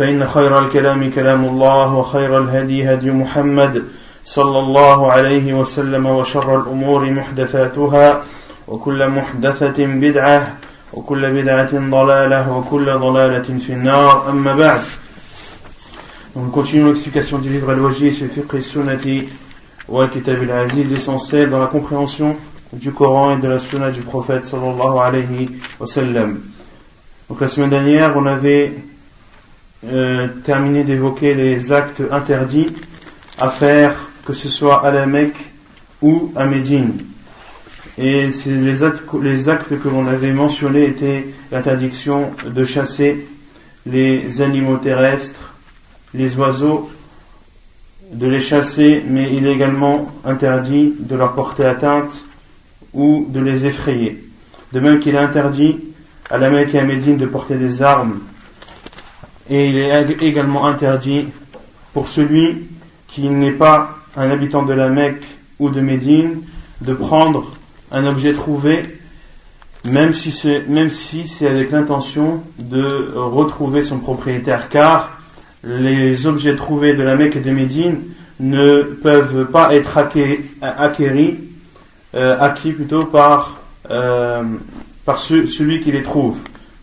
فإن خير الكلام كلام الله وخير الهدي هدي محمد صلى الله عليه وسلم وشر الأمور محدثاتها وكل محدثة بدعة وكل بدعة ضلالة وكل ضلالة في النار أما بعد On continue l'explication du livre Al-Wajih, Fiqh et Sunnati wa Kitab al-Aziz, l'essentiel dans la compréhension du Coran et de la Sunna du prophète sallallahu alayhi wa sallam. Donc la semaine dernière, on avait euh, terminé d'évoquer les actes interdits à faire, que ce soit à la Mecque ou à Médine. Et les actes, les actes que l'on avait mentionnés étaient l'interdiction de chasser les animaux terrestres, les oiseaux, de les chasser, mais il est également interdit de leur porter atteinte ou de les effrayer. De même qu'il est interdit à la Mecque et à Médine de porter des armes. Et il est également interdit pour celui qui n'est pas un habitant de la Mecque ou de Médine de prendre un objet trouvé, même si c'est, avec l'intention de retrouver son propriétaire, car les objets trouvés de la Mecque et de Médine ne peuvent pas être acquéris, euh, acquis plutôt par, euh, par celui qui les trouve.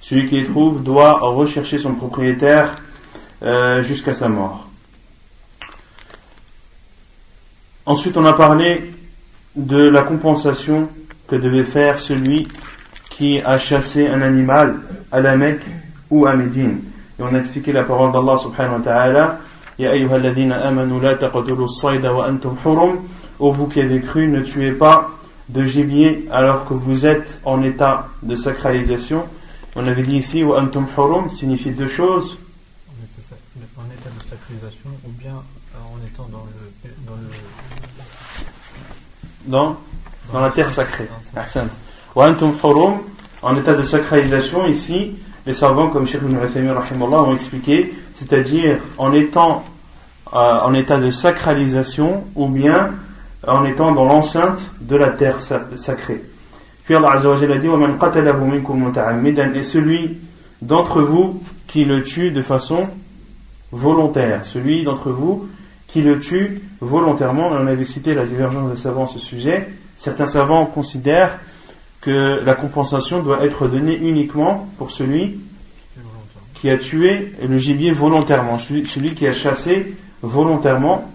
Celui qui les trouve doit rechercher son propriétaire euh, jusqu'à sa mort. Ensuite, on a parlé de la compensation que devait faire celui qui a chassé un animal à la Mecque ou à Médine. Et on a expliqué la parole d'Allah subhanahu wa ta'ala Ya amanu la wa antum hurum Ô vous qui avez cru, ne tuez pas de gibier alors que vous êtes en état de sacralisation. On avait dit ici wa antum hurum signifie deux choses. En état de sacralisation ou bien en étant dans le dans le dans, dans la terre sacrée. Wa antum hurum en état de sacralisation ici les savants comme Cheikh Ibn Uthaymin ont expliqué, c'est-à-dire en étant euh, en état de sacralisation ou bien en étant dans l'enceinte de la terre sacrée. Allah et celui d'entre vous qui le tue de façon volontaire, celui d'entre vous qui le tue volontairement, on avait cité la divergence des savants à ce sujet. Certains savants considèrent que la compensation doit être donnée uniquement pour celui qui a tué le gibier volontairement, celui, qui a chassé volontairement.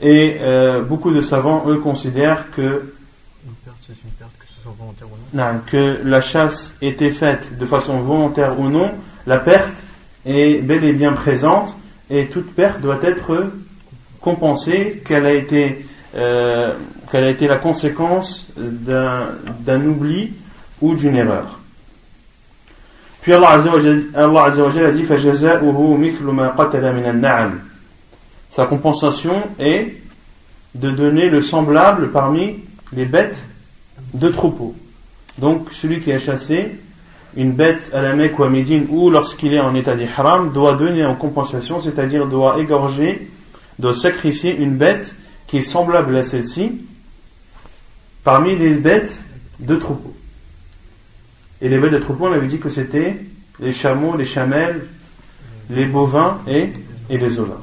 Et euh, beaucoup de savants, eux, considèrent que, que la chasse était faite de façon volontaire ou non, la perte est bel et bien présente et toute perte doit être compensée, qu'elle a été euh, qu'elle a été la conséquence d'un oubli ou d'une erreur. Puis Allah Azza wa Jalla a dit Sa compensation est de donner le semblable parmi les bêtes de troupeau. Donc celui qui a chassé une bête à la Mecque ou à Médine ou lorsqu'il est en état d'ihram doit donner en compensation, c'est-à-dire doit égorger, doit sacrifier une bête qui est semblable à celle-ci parmi les bêtes de troupeau. Et les bêtes de troupeau, on avait dit que c'était les chameaux, les chamelles, les bovins et, et les ovins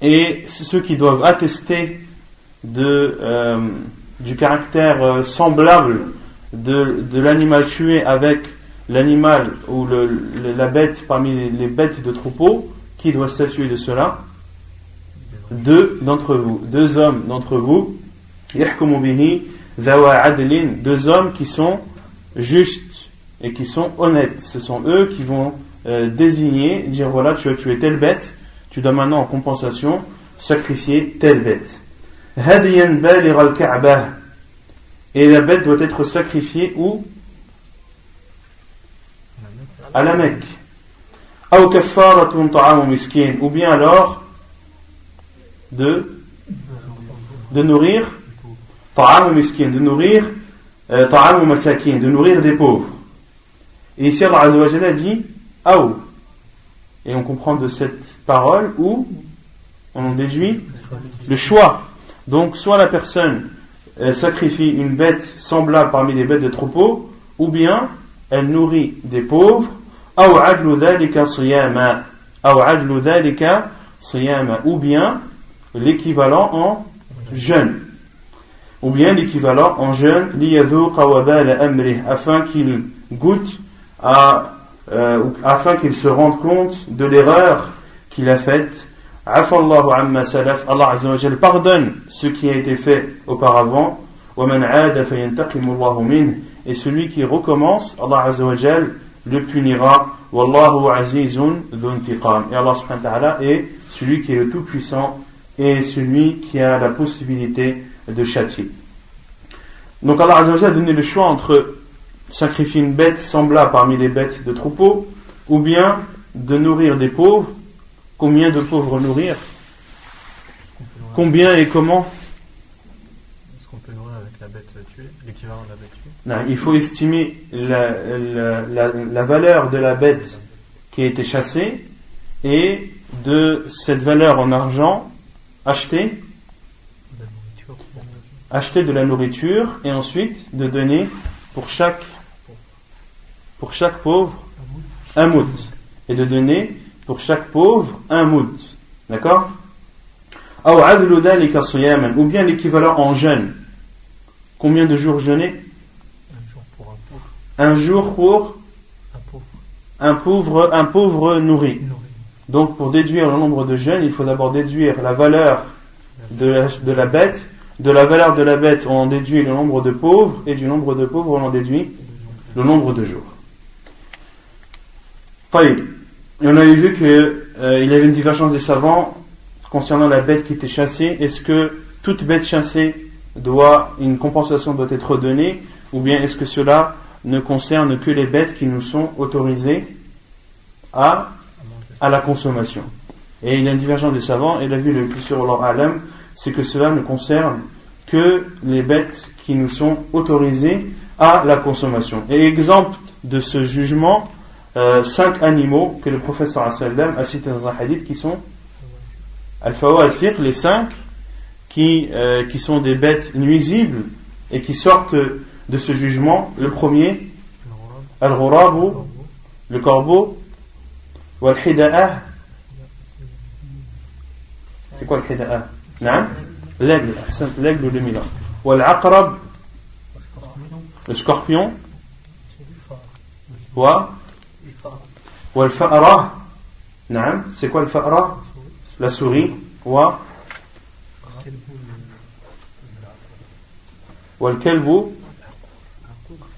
et ceux qui doivent attester de, euh, du caractère euh, semblable de, de l'animal tué avec l'animal ou la bête parmi les bêtes de troupeau, qui doit statuer de cela? Deux d'entre vous, deux hommes d'entre vous, deux hommes qui sont justes et qui sont honnêtes. Ce sont eux qui vont euh, désigner, dire voilà, tu as tué telle bête, tu dois maintenant en compensation sacrifier telle bête. Et la bête doit être sacrifiée où? À la Mecque. Ou bien alors de, de nourrir de nourrir euh, de nourrir des pauvres. Et ici Allah a dit, et on comprend de cette parole où on en déduit le choix. Donc soit la personne sacrifie une bête semblable parmi les bêtes de troupeau, ou bien elle nourrit des pauvres, ou bien l'équivalent en jeûne, ou bien l'équivalent en jeûne, afin qu'il goûte à euh, afin qu'il se rende compte de l'erreur qu'il a faite. Afallahu amma salaf, Allah pardonne ce qui a été fait auparavant. Et celui qui recommence, Allah le punira. Wallahu azizun dhuntiqam. Et Allah subhanahu wa ta'ala est celui qui est le tout-puissant et celui qui a la possibilité de châtier. Donc Allah a donné le choix entre sacrifier une bête semblable parmi les bêtes de troupeau ou bien de nourrir des pauvres. Combien de pauvres nourrir? Combien et comment? Est-ce qu'on peut nourrir avec la bête tuée, l'équivalent de la bête tuée? Non, il faut estimer la, la- la- la valeur de la bête qui a été chassée et de cette valeur en argent acheter, acheter de la nourriture et ensuite de donner pour chaque, pour chaque pauvre un mout. Et de donner pour chaque pauvre un mout. D'accord Ou bien l'équivalent en jeûne. Combien de jours jeûner Un jour pour un pauvre. Un jour pour un pauvre, nourri. Donc pour déduire le nombre de jeûnes, il faut d'abord déduire la valeur de la, de la, bête. De la valeur de la bête, on en déduit le nombre de pauvres, et du nombre de pauvres, on en déduit le nombre de jours. Taïb. On avait vu que euh, y avait une divergence des savants concernant la bête qui était chassée. Est-ce que toute bête chassée doit une compensation doit être donnée, ou bien est-ce que cela ne concerne que les bêtes qui nous sont autorisées à À la consommation? Et il y a une divergence des savants, et l'avis le plus sûr leur alam, c'est que cela ne concerne que les bêtes qui nous sont autorisées à la consommation. Et exemple de ce jugement, euh, cinq animaux que le prophète a cités dans un hadith qui sont Al-Fawasiq, les cinq euh, qui, sont des bêtes nuisibles et qui sortent de ce jugement. Le premier, Al-Ghurabu, le corbeau, ou al C'est quoi Al-Hida'ah L'aigle, l'aigle ou le milan. Ou al le scorpion. Ou والفأرة نعم c'est quoi le fa'ra la souris و والكلب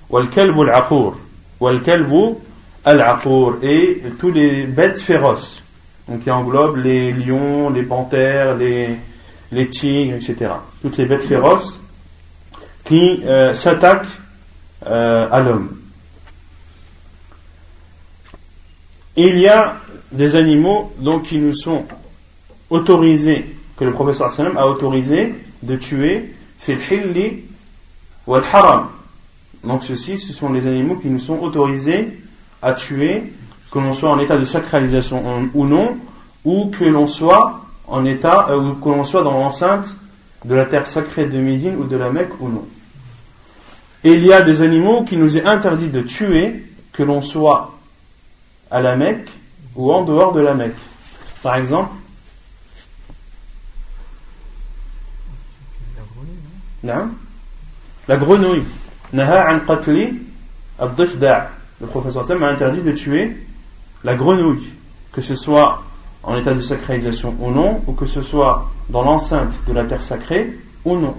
والكلب العقور والكلب العقور et tous les bêtes féroces donc qui englobent les lions, les panthères, les, les tigres, etc. Toutes les bêtes féroces qui euh, s'attaquent euh, à l'homme. Il y a des animaux donc qui nous sont autorisés, que le professeur sallam a autorisé de tuer fil hilli wal haram. Donc ceux-ci, ce sont les animaux qui nous sont autorisés à tuer, que l'on soit en état de sacralisation ou non, ou que l'on soit en état, euh, que l'on soit dans l'enceinte de la terre sacrée de Médine ou de la Mecque ou non. Il y a des animaux qui nous est interdit de tuer, que l'on soit à la Mecque ou en dehors de la Mecque. Par exemple, la grenouille. Naha an Le professeur Sam a interdit de tuer la grenouille, que ce soit en état de sacralisation ou non, ou que ce soit dans l'enceinte de la terre sacrée ou non.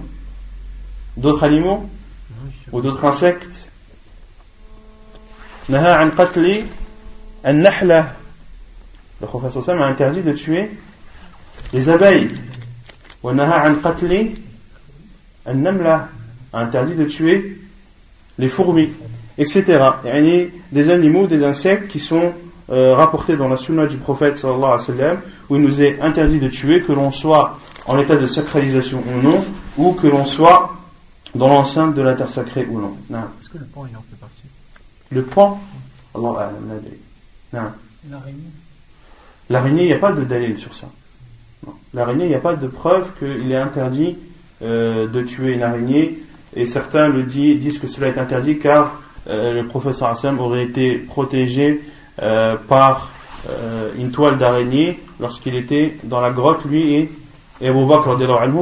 D'autres animaux ou d'autres insectes. Naha an le professeur Sam a interdit de tuer les abeilles. a interdit de tuer les fourmis, etc. Il y a des animaux, des insectes qui sont euh, rapportés dans la sunna du prophète sallallahu alayhi wa sallam, où il nous est interdit de tuer, que l'on soit en état de sacralisation ou non, ou que l'on soit dans l'enceinte de la terre sacrée ou non. Est-ce que le pan il en fait partie Le pan Allah L'araignée L'araignée, il n'y a pas de dalil sur ça. L'araignée, il n'y a pas de preuve qu'il est interdit euh, de tuer une araignée et certains le disent, disent que cela est interdit car euh, le professeur Hassan aurait été protégé euh, par une toile d'araignée lorsqu'il était dans la grotte, lui et, et Abu Bakr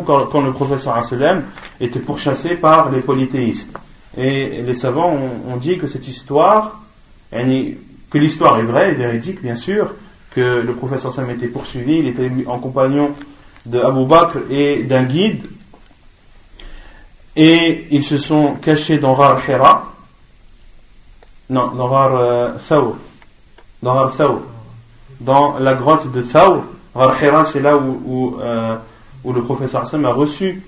quand, quand le professeur Hassan était pourchassé par les polythéistes. Et les savants ont, ont dit que cette histoire, que l'histoire est vraie et véridique bien sûr, que le professeur Hassan était poursuivi, il était en compagnon de Abu Bakr et d'un guide et ils se sont cachés dans Rar Hira, non, dans Rar euh, dans Rar Thawr, dans la grotte de Thawr. Rar Hira, c'est là où, où, euh, le professeur Hassan a reçu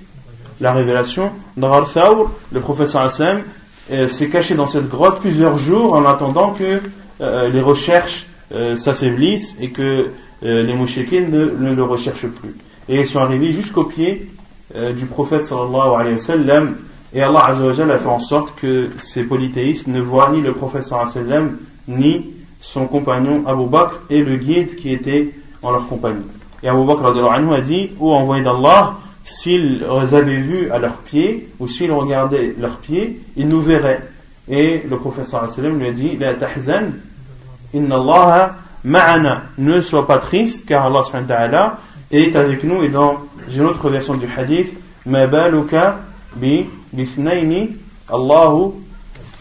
la révélation. Dans Rar Thawr, le professeur Hassan euh, s'est caché dans cette grotte plusieurs jours en attendant que euh, les recherches euh, s'affaiblissent et que les mouchekines ne, le recherchent plus. Et ils sont arrivés jusqu'au pied euh, du prophète sallallahu alayhi wa sallam et Allah azza a fait en sorte que ces polythéistes ne voient ni le prophète sallallahu alayhi wa sallam ni son compagnon Abu Bakr et le guide qui était en leur compagnie. Et Abu Bakr a dit, ô envoyé d'Allah, s'ils avaient vu à leurs pieds ou s'ils regardaient leurs pieds, ils nous verraient. Et le prophète sallallahu alayhi wa sallam lui a dit, la tahzan, inna Allah ma'ana, ne sois pas triste car Allah subhanahu wa ta'ala est avec nous. Et dans une autre version du hadith ma baluka bi Allahu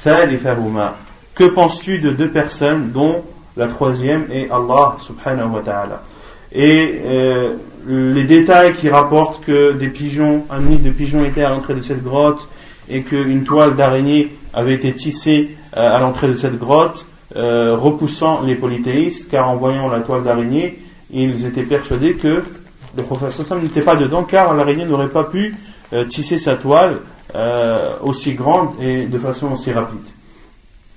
thalithahuma que penses-tu de deux personnes dont la troisième est Allah subhanahu wa ta'ala? Et euh, les détails qui rapportent que des pigeons un nid de pigeons était à l'entrée de cette grotte et qu'une toile d'araignée avait été tissée euh, à l'entrée de cette grotte euh, repoussant les polythéistes car en voyant la toile d'araignée ils étaient persuadés que le Sam n'était pas dedans car l'araignée n'aurait pas pu euh, tisser sa toile euh, aussi grande et de façon aussi rapide.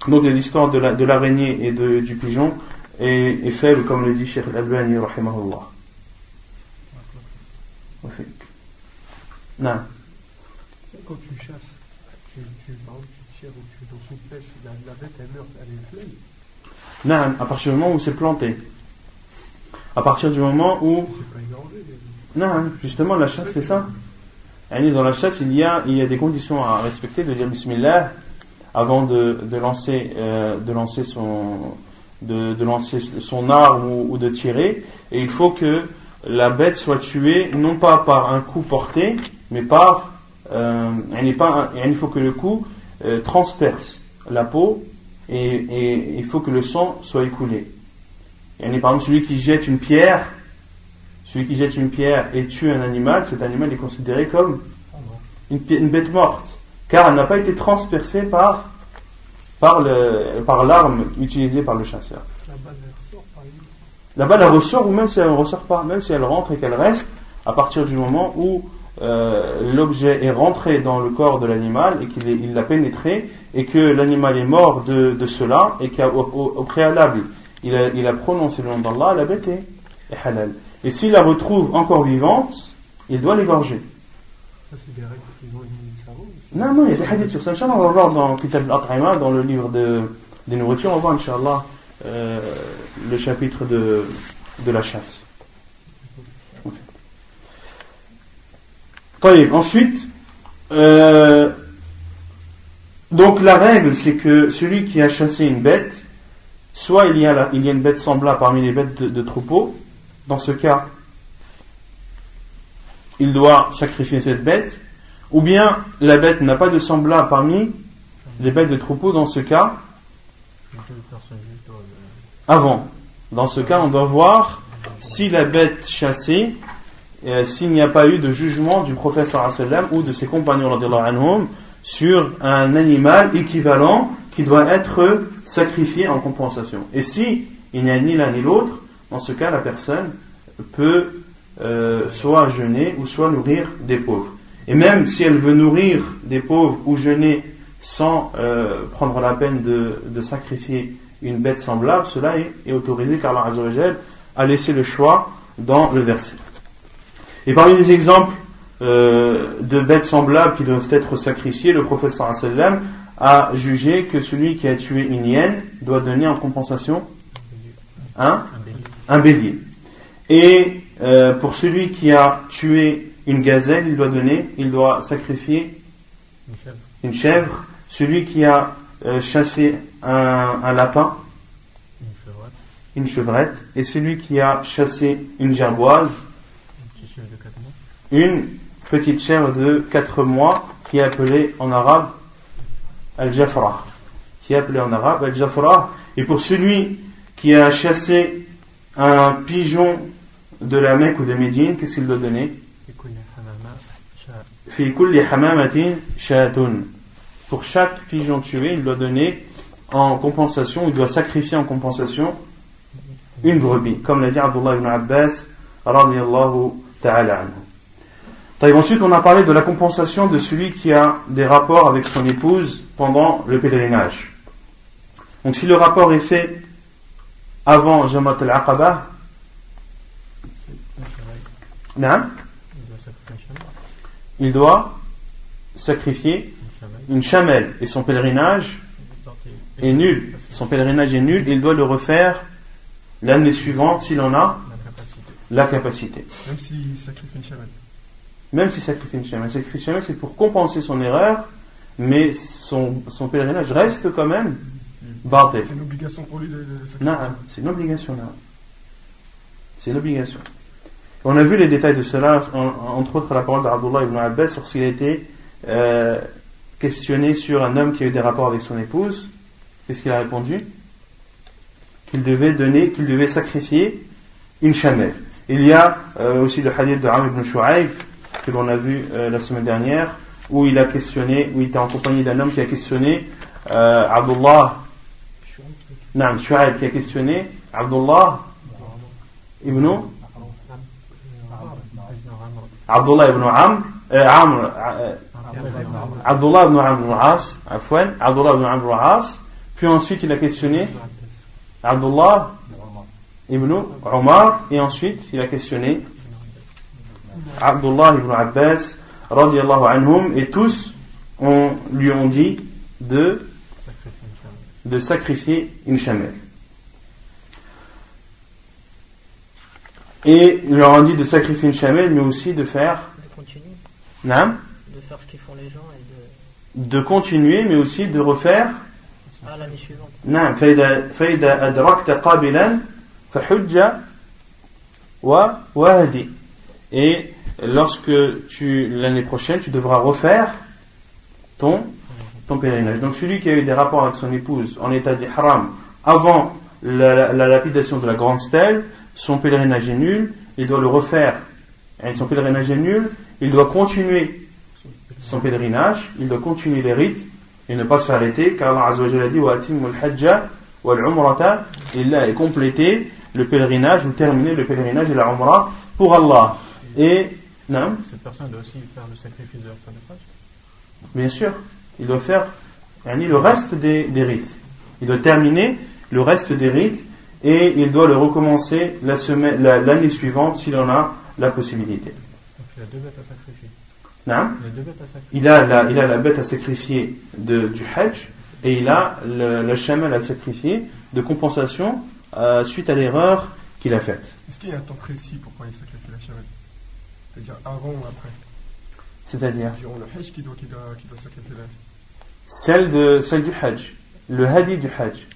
Donc l'histoire de l'araignée la, et du pigeon est, est, faible comme le dit Cheikh Al-Albani rahimahullah. Quand tu chasses, tu, tu, tu tires ou tu dans son pêche, la, la bête elle meurt, elle est. Non, à partir du moment où c'est planté. À partir du moment où. Non, hein, justement, la chasse, c'est ça. Dans la chasse, il y, a, il y a des conditions à respecter, de dire Bismillah avant de, de lancer, euh, de, lancer son, de, de, lancer son arme ou, ou, de tirer. Et il faut que la bête soit tuée, non pas par un coup porté, mais par. Euh, il faut que le coup euh, transperce la peau et, il faut que le sang soit écoulé. Par exemple, celui qui jette une pierre, celui qui jette une pierre et tue un animal, cet animal est considéré comme une, bête morte, car elle n'a pas été transpercée par, par l'arme utilisée par le chasseur. La balle, elle ressort, ou même si elle ne ressort pas, même si elle rentre et qu'elle reste, à partir du moment où euh, l'objet est rentré dans le corps de l'animal et qu'il l'a pénétré, et que l'animal est mort de, de cela, et qu'au au préalable, il a, il a prononcé le nom d'Allah, la bête est, halal. Et s'il la retrouve encore vivante, il doit l'égorger. Non, non, il y a des hadiths sur ça. Inch'Allah, on va voir dans Kitab al dans le livre de, des nourritures, on va voir, Inch'Allah, euh, le chapitre de, de la chasse. Ensuite, euh, donc la règle, c'est que celui qui a chassé une bête, Soit il y a, il y a une bête semblable parmi les bêtes de, troupeau. Dans ce cas, il doit sacrifier cette bête. Ou bien la bête n'a pas de semblable parmi les bêtes de troupeau. Dans ce cas, Avant. Dans ce cas, on doit voir si la bête chassée, euh, s'il n'y a pas eu de jugement du professeur ou de ses compagnons anhum, sur un animal équivalent qui doit être sacrifié en compensation. Et si il n'y a ni l'un ni l'autre, dans ce cas, la personne peut euh, soit jeûner ou soit nourrir des pauvres. Et même si elle veut nourrir des pauvres ou jeûner sans euh, prendre la peine de, sacrifier une bête semblable, cela est, autorisé car Allah a laissé le choix dans le verset. Et parmi les exemples euh, de bêtes semblables qui doivent être sacrifiées, le professeur a jugé que celui qui a tué une hyène doit donner en compensation un, un bélier. Et euh, pour celui qui a tué une gazelle, il doit donner, il doit sacrifier une chèvre. Celui qui a euh, chassé un, lapin, une chevrette. Et celui qui a chassé une gerboise, une petite chèvre de 4 mois qui est appelée en arabe al-jafra. Qui est appelée en arabe al-jafra. Et pour celui qui a chassé un pigeon de la Mecque ou de Médine, qu'est-ce qu'il doit donner Pour chaque pigeon tué, il doit donner en compensation, il doit sacrifier en compensation une brebis, comme l'a dit Abdullah ibn Abbas, ta'ala Ensuite, on a parlé de la compensation de celui qui a des rapports avec son épouse pendant le pèlerinage. Donc, si le rapport est fait avant Jamat al-Aqaba, il doit sacrifier une chamelle et son pèlerinage est nul. Son pèlerinage est nul, il doit le refaire l'année suivante s'il en a la capacité. Même s'il sacrifie une chamelle. Même s'il sacrifie une chamelle. Sacrifie une chamelle, c'est pour compenser son erreur, mais son, son pèlerinage reste quand même bâté. C'est une obligation pour lui de, sacrifier. Non, c'est une obligation. C'est une obligation. On a vu les détails de cela, entre autres la parole d'Abdullah ibn Abbas, sur s'il a été euh, questionné sur un homme qui a eu des rapports avec son épouse. Qu'est-ce qu'il a répondu? Qu'il devait donner, qu'il devait sacrifier une chamelle. Il y a euh, aussi le hadith de Amr ibn Shu'aib, que l'on a vu euh, la semaine dernière, où il a questionné, où il était en compagnie d'un homme qui a questionné Abdullah, non, Shu'aib qui a questionné Abdullah ibn Abdullah ibn Amr, euh, Amr euh, Abdullah ibn Amr al-As, Abdullah ibn Amr al-As, puis ensuite il a questionné Abdullah ibn Omar, et ensuite il a questionné Abdullah ibn Abbas, radiallahu anhum, et tous on, lui ont dit de, de sacrifier une chamelle. Et il leur a dit de sacrifier une chamelle, mais aussi de faire. De continuer. Non De faire ce qu'ils font les gens et de. De continuer, mais aussi de refaire. Ah, l'année suivante. Non, فإذا أدركت قابلا فحج وهدي. Et lorsque tu l'année prochaine, tu devras refaire ton ton pèlerinage. Donc celui qui a eu des rapports avec son épouse en état d'ihram avant la, la lapidation de la grande stèle, son pèlerinage est nul, il doit le refaire. Son pèlerinage est nul, il doit continuer son pèlerinage, il doit continuer les rites et ne pas s'arrêter, car Allah a dit il a complété le pèlerinage ou terminé le pèlerinage et la umrah pour Allah. Et non cette personne doit aussi faire le sacrifice de la fin de Bien sûr, il doit faire le reste des, des rites. Il doit terminer le reste des rites et il doit le recommencer l'année suivante s'il en a la possibilité. il a deux bêtes à sacrifier. Non il, a la, il a la bête à sacrifier de, du Hajj et il a le, le à sacrifier de compensation euh, suite à l'erreur qu'il a faite. Est-ce qu'il y a un temps précis pour il sacrifie la chamelle C'est-à-dire avant ou après C'est-à-dire Durant le Hajj qui doit, qui doit, sacrifier la celle, de, celle du Hajj, le Hadi du Hajj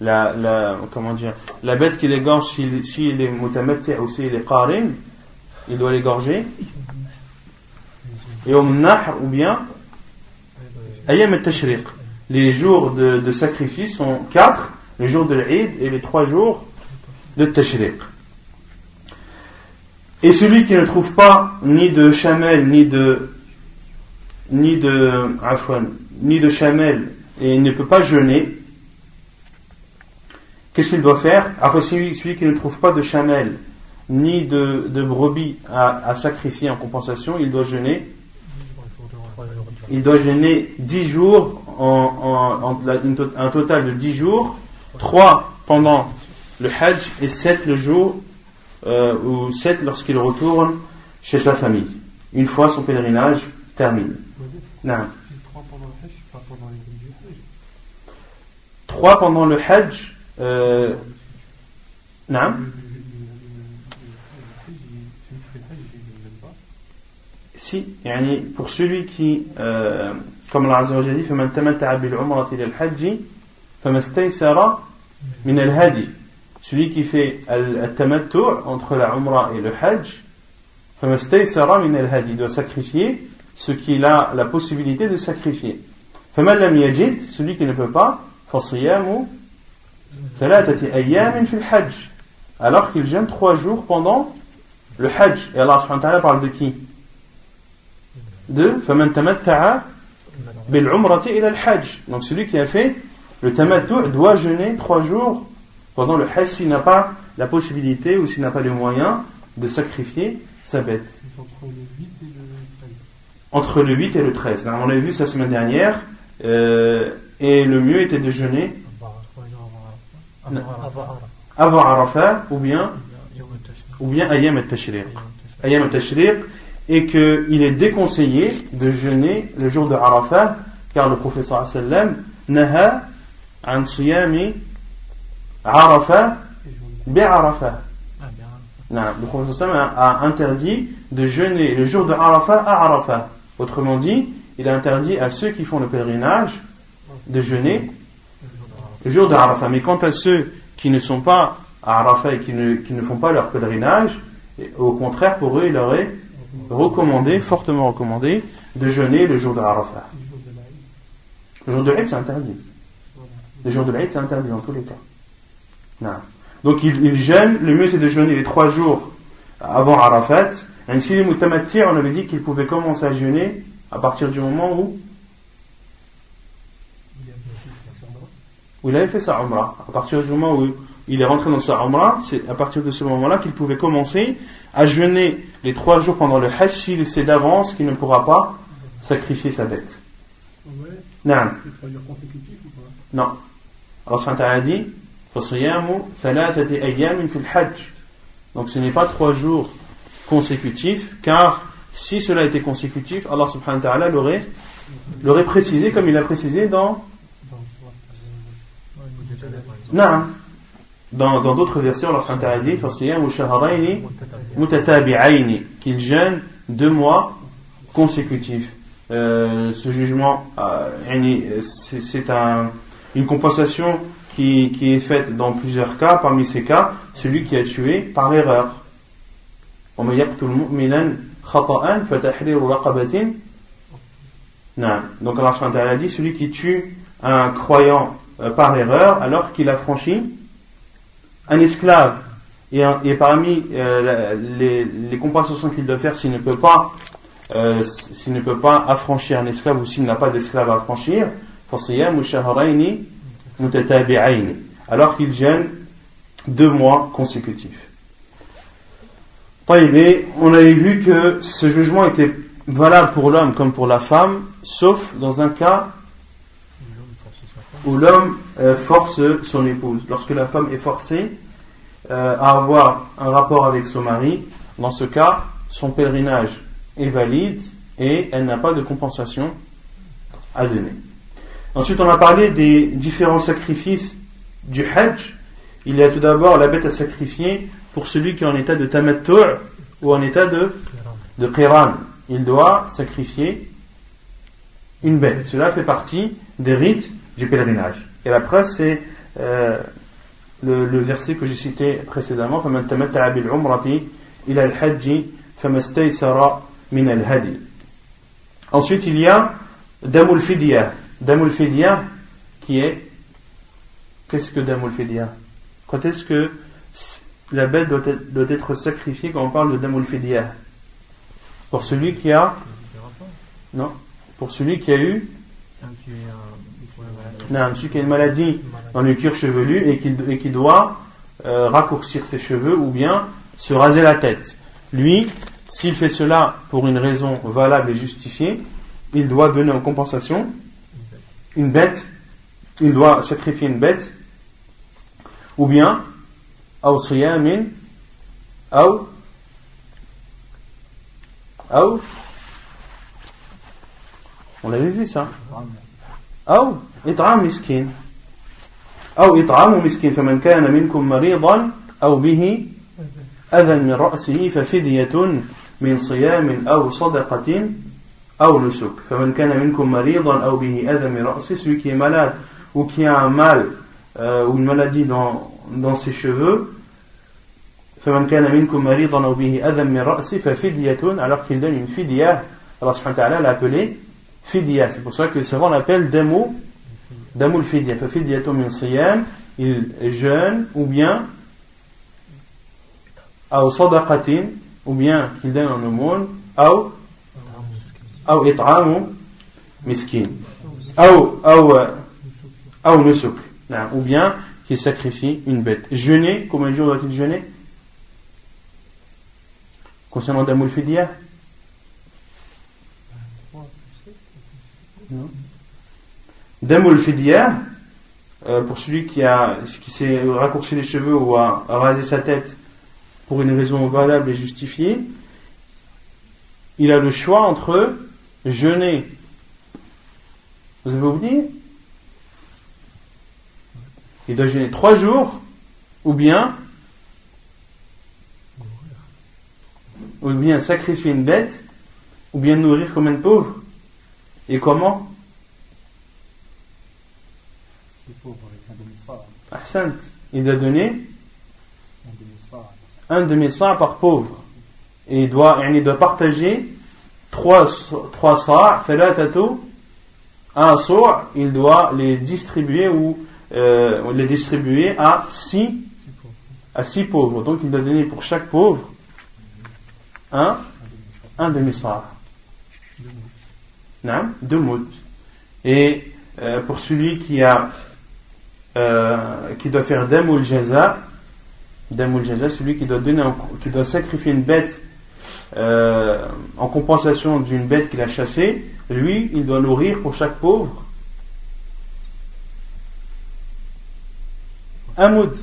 la, la, comment dire, la bête qui l'égorge, s'il si, est mutamatti ou s'il est qarin, il doit l'égorger. Et au mnah ou bien, ayam al-tashriq. les jours de, de sacrifice sont quatre, le jour de l'Eid et les trois jours de Tashriq. Et celui qui ne trouve pas ni de chamel, ni de ni de afwan, ni de chamel et ne peut pas jeûner, qu'est-ce qu'il doit faire? Enfin, celui, celui, qui ne trouve pas de chamel ni de, de brebis à, à, sacrifier en compensation, il doit jeûner? Il doit jeûner 10 jours, en, en, en un total de 10 jours, 3 pendant le Hajj et 7 le jour, euh, ou 7 lorsqu'il retourne chez sa famille, une fois son pèlerinage termine. Non. 3 pendant le Hajj, euh, non. Si, يعني pour celui qui, euh, comme Allah Azza wa Jalla dit, فمن تمتع بالعمرة إلى الحج فما استيسر من الهدي celui qui fait al-tamattu entre la umrah et le hajj, il doit sacrifier ce qu'il a la possibilité de sacrifier. celui qui ne peut pas, alors qu'il gêne trois jours pendant le hajj. Et Allah subhanahu parle de qui? De Donc celui qui a fait le tamattu doit jeûner trois jours pendant le Hajj s'il n'a pas la possibilité ou s'il n'a pas les moyens de sacrifier sa bête. Entre le 8 et le 13. on l'a vu la semaine dernière. Euh, et le mieux était de jeûner avant Arafat ou bien ou bien Ayam al-Tashriq. Ayam al-Tashriq et qu'il est déconseillé de jeûner le jour de Arafat car le professeur sallam naha an siyami Arafat bi'Arafat. Le prophète a interdit de jeûner le jour de Arafat à Arafat. Autrement dit, il a interdit à ceux qui font le pèlerinage de jeûner le jour de Arafat. Mais quant à ceux qui ne sont pas à Arafat et qui ne, qui ne font pas leur pèlerinage, au contraire, pour eux, il leur est recommandé, fortement recommandé, de jeûner le jour de Arafat. Le jour de l'Aïd, c'est interdit. Le jour de l'Aïd, c'est interdit dans tous les cas. Donc il, il, jeûne, le mieux c'est de jeûner les trois jours avant Arafat. Et si les mutamatti, on avait dit qu'il pouvait commencer à jeûner à partir du moment où où il avait fait sa umrah. À partir du moment où il est rentré dans sa umrah, c'est à partir de ce moment-là qu'il pouvait commencer à jeûner les trois jours pendant le hajj s'il sait d'avance qu'il ne pourra pas sacrifier sa bête. non. Non. Alors, a dit donc ce n'est pas trois jours consécutifs, car si cela était consécutif, Allah subhanahu wa ta'ala l'aurait, l'aurait précisé comme il l'a précisé dans non. Dans, dans d'autres versets, Allah subhanahu wa ta'ala dit qu'il jeûne deux mois consécutifs. Euh, ce jugement, euh, c'est un, une compensation qui, est faite dans plusieurs cas. Parmi ces cas, celui qui a tué par erreur. Donc Allah a dit celui qui tue un croyant euh, par erreur alors qu'il a franchi un esclave. Et, parmi euh, les, les, compensations qu'il doit faire s'il ne peut pas euh, ne peut pas affranchir un esclave ou s'il n'a pas d'esclave à affranchir, alors qu'il gêne deux mois consécutifs. on avait vu que ce jugement était valable pour l'homme comme pour la femme, sauf dans un cas où l'homme euh, force son épouse. Lorsque la femme est forcée euh, à avoir un rapport avec son mari, dans ce cas, son pèlerinage est valide et elle n'a pas de compensation à donner. Ensuite, on a parlé des différents sacrifices du Hajj. Il y a tout d'abord la bête à sacrifier pour celui qui est en état de tamattu' ou en état de, de qiran. Il doit sacrifier une bête. Cela fait partie des rites du pèlerinage. Et la c'est euh, le, le, verset que j'ai cité précédemment Ensuite, il y a Damul Fidya. Damul Fidya, qui est Qu'est-ce que Damul Fidia Quand est-ce que la bête doit être, sacrifiée quand on parle de Damul Fidia Pour celui qui a. Non. Pour celui qui a eu. Non, celui qui a une maladie dans le cuir chevelu et qui, et qui doit euh, raccourcir ses cheveux ou bien se raser la tête. Lui, s'il fait cela pour une raison valable et justifiée, il doit donner en compensation une bête, il doit sacrifier une bête, ou bien, أو صيام أو أو on l'avait vu ça. أو إطعام مسكين أو إطعام مسكين فمن كان منكم مريضا أو به أذى من رأسه ففدية من صيام أو صدقة أو نسك فمن كان منكم مريضا أو به أذى من رأسه celui qui est malade ou qui a un mal euh, ou une maladie dans, dans ses cheveux فمن كان منكم مريضا أو به أذى من رأسه ففدية alors qu'il donne une fidya Allah subhanahu wa ta'ala l'a appelé fidya c'est pour ça que les savants l'appellent damu damu fidya ففدية من صيام il jeûne ou bien أو صدقة ou bien qu'il donne en aumône أو أو إطعام مسكين أو أو أو نسك نعم ou bien qu'il sacrifie une bête jeûner combien de jours doit-il jeûner concernant Damoul Fidia Damoul Fidia euh, pour celui qui, a, qui s'est raccourci les cheveux ou a, a rasé sa tête pour une raison valable et justifiée, il a le choix entre jeûner. Vous avez oublié Il doit jeûner trois jours ou bien ou bien sacrifier une bête ou bien nourrir comme un pauvre. Et comment Ahsant. Il doit donner un demi-sa par pauvre. Et il doit, il doit partager trois, trois sa, un sa, il doit les distribuer ou euh, les distribuer à six, à six pauvres. Donc il doit donner pour chaque pauvre un, un demi-sa. Deux mots. Et euh, pour celui qui a euh, qui doit faire Damul Jaza, Damul Jaza, celui qui doit donner, qui doit sacrifier une bête euh, en compensation d'une bête qu'il a chassée, lui, il doit nourrir pour chaque pauvre un moud.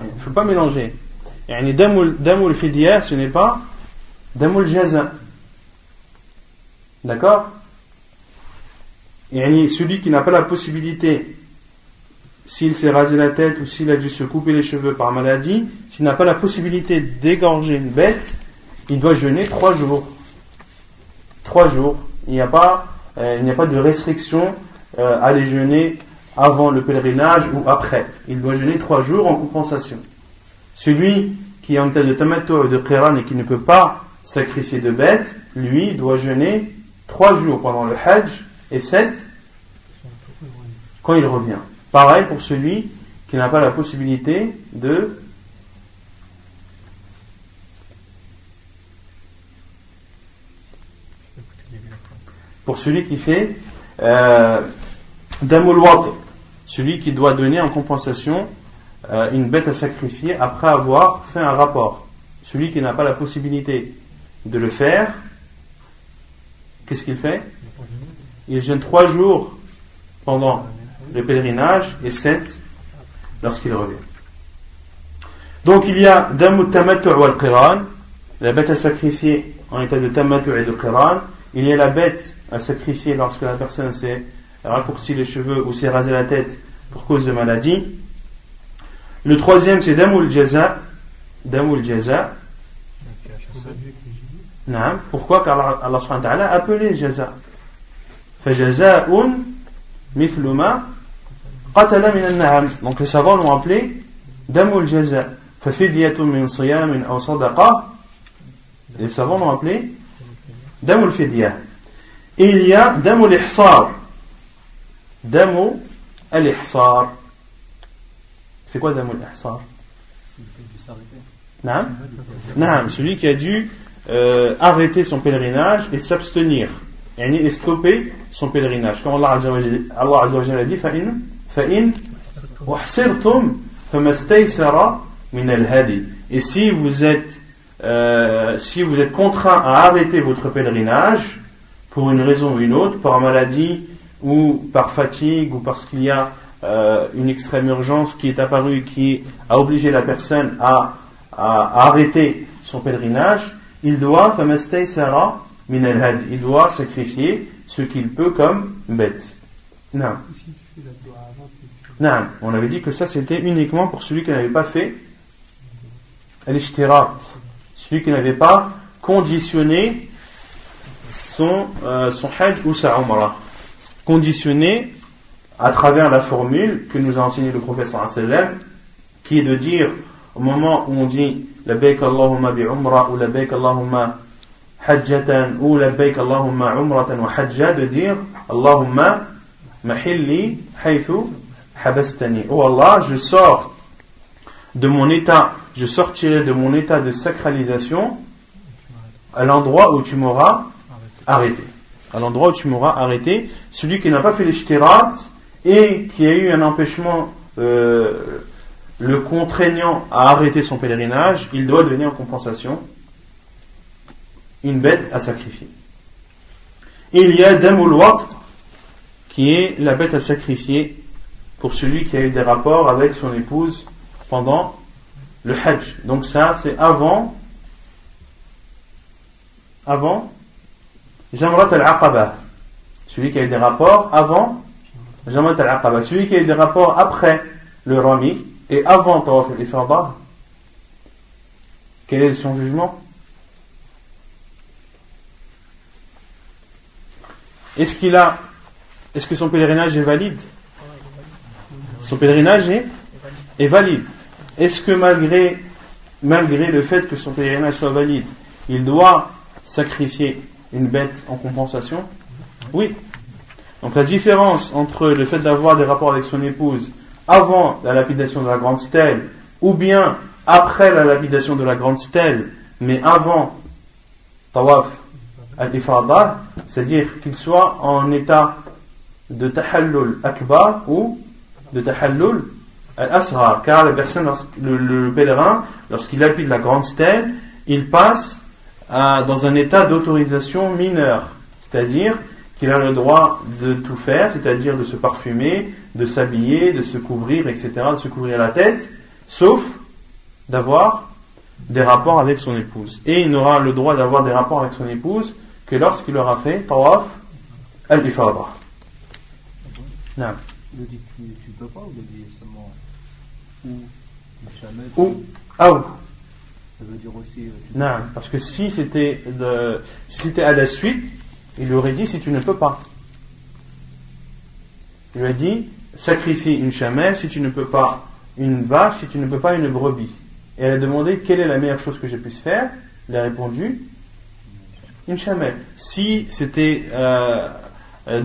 Il ne faut pas mélanger. Yani damul fidya, ce n'est pas damul jaza. D'accord? Yani Celui qui n'a pas la possibilité, s'il s'est rasé la tête ou s'il a dû se couper les cheveux par maladie, s'il n'a pas la possibilité d'égorger une bête, il doit jeûner trois jours. Trois jours. Il n'y a pas, euh, de restriction euh, à les jeûner avant le pèlerinage ou après. Il doit jeûner trois jours en compensation. Celui qui est en tête de tamato et de qiran et qui ne peut pas sacrifier de bête, lui doit jeûner trois jours pendant le hajj et sept quand il revient. Pareil pour celui qui n'a pas la possibilité de pour celui qui fait euh, celui qui doit donner en compensation euh, une bête à sacrifier après avoir fait un rapport. Celui qui n'a pas la possibilité de le faire, qu'est-ce qu'il fait? Il jeûne trois jours pendant le pèlerinage et sept lorsqu'il revient. Donc il y a Damut Tamattu' wal Qiran, la bête à sacrifier en état de Tamattu' et de Qiran. Il y a la bête à sacrifier lorsque la personne s'est raccourci les cheveux ou s'est rasé la tête pour cause de maladie. Le troisième, c'est Damul Jaza. Damul Jaza. Non. Pourquoi Car Allah subhanahu wa ta'ala a appelé Jaza. فجزاء مثل ما قتل من النعم. donc les savants l'ont appelé Damul Jaza. Les savants l'ont appelé Damul Fidya. Et il y a Damul Ihsar. Damul Al-Ihsar. C'est quoi Damul Ihsar? Naam Naam, celui qui a dû euh, arrêter son pèlerinage et s'abstenir. Et stopper son pèlerinage. Comme Allah Azza wa Jalla dit, فَإِن فَإِن وَحْسِرْتُمْ فَمَسْتَيْسَرَ مِنَ الْهَدِي Et si vous êtes euh, si vous êtes contraint à arrêter votre pèlerinage pour une raison ou une autre, par maladie ou par fatigue ou parce qu'il y a euh, une extrême urgence qui est apparue qui a obligé la personne à, à, arrêter son pèlerinage, il doit il doit sacrifier ce qu'il peut comme bête. Non. Non. On avait dit que ça c'était uniquement pour celui qui n'avait pas fait l'ishtirat celui qui n'avait pas conditionné son, euh, son hajj ou sa umrah. Conditionné à travers la formule que nous a enseigné le professeur sallam, qui est de dire au moment où on dit la baik Allahumma bi umrah ou la baik Allahumma hajjatan ou la baik Allahumma umratan wa hajja de dire Allahumma mahilli haythu habastani. Oh Allah, je sors de mon état je sortirai de mon état de sacralisation à l'endroit où tu m'auras arrêté. À l'endroit où tu m'auras arrêté, celui qui n'a pas fait l'ishtirat et qui a eu un empêchement euh, le contraignant à arrêter son pèlerinage, il doit donner en compensation une bête à sacrifier. il y a Damul qui est la bête à sacrifier pour celui qui a eu des rapports avec son épouse pendant le Hajj. Donc ça, c'est avant, avant Jamrat al-Aqaba. Celui qui a eu des rapports avant Jamrat al-Aqaba. Celui qui a eu des rapports après le Rami et avant Tawaf al-Ifrada. Quel est son jugement? Est-ce qu'il a, est-ce que son pèlerinage est valide? Son pèlerinage est, valide. Est-ce que malgré, malgré le fait que son pèlerinage soit valide, il doit sacrifier une bête en compensation? Oui. Donc la différence entre le fait d'avoir des rapports avec son épouse avant la lapidation de la grande stèle ou bien après la lapidation de la grande stèle, mais avant tawaf al-ifrada, c'est-à-dire qu'il soit en état de tahallul akbar ou de tahallul Al-Asrar, car la personne, le, pèlerin, lorsqu'il appuie de la grande stèle, il passe dans un état d'autorisation mineure, c'est-à-dire qu'il a le droit de tout faire, c'est-à-dire de se parfumer, de s'habiller, de se couvrir, etc., de se couvrir la tête, sauf d'avoir des rapports avec son épouse. Et il n'aura le droit d'avoir des rapports avec son épouse que lorsqu'il aura fait tawaf al-ifada. Non. Tu peux pas ou ah Ça veut dire aussi. Euh, non, parce que si c'était si c'était à la suite, il lui aurait dit si tu ne peux pas. Il lui a dit sacrifie une chamelle si tu ne peux pas une vache, si tu ne peux pas une brebis. Et elle a demandé quelle est la meilleure chose que je puisse faire? Il a répondu une chamelle. Si c'était euh,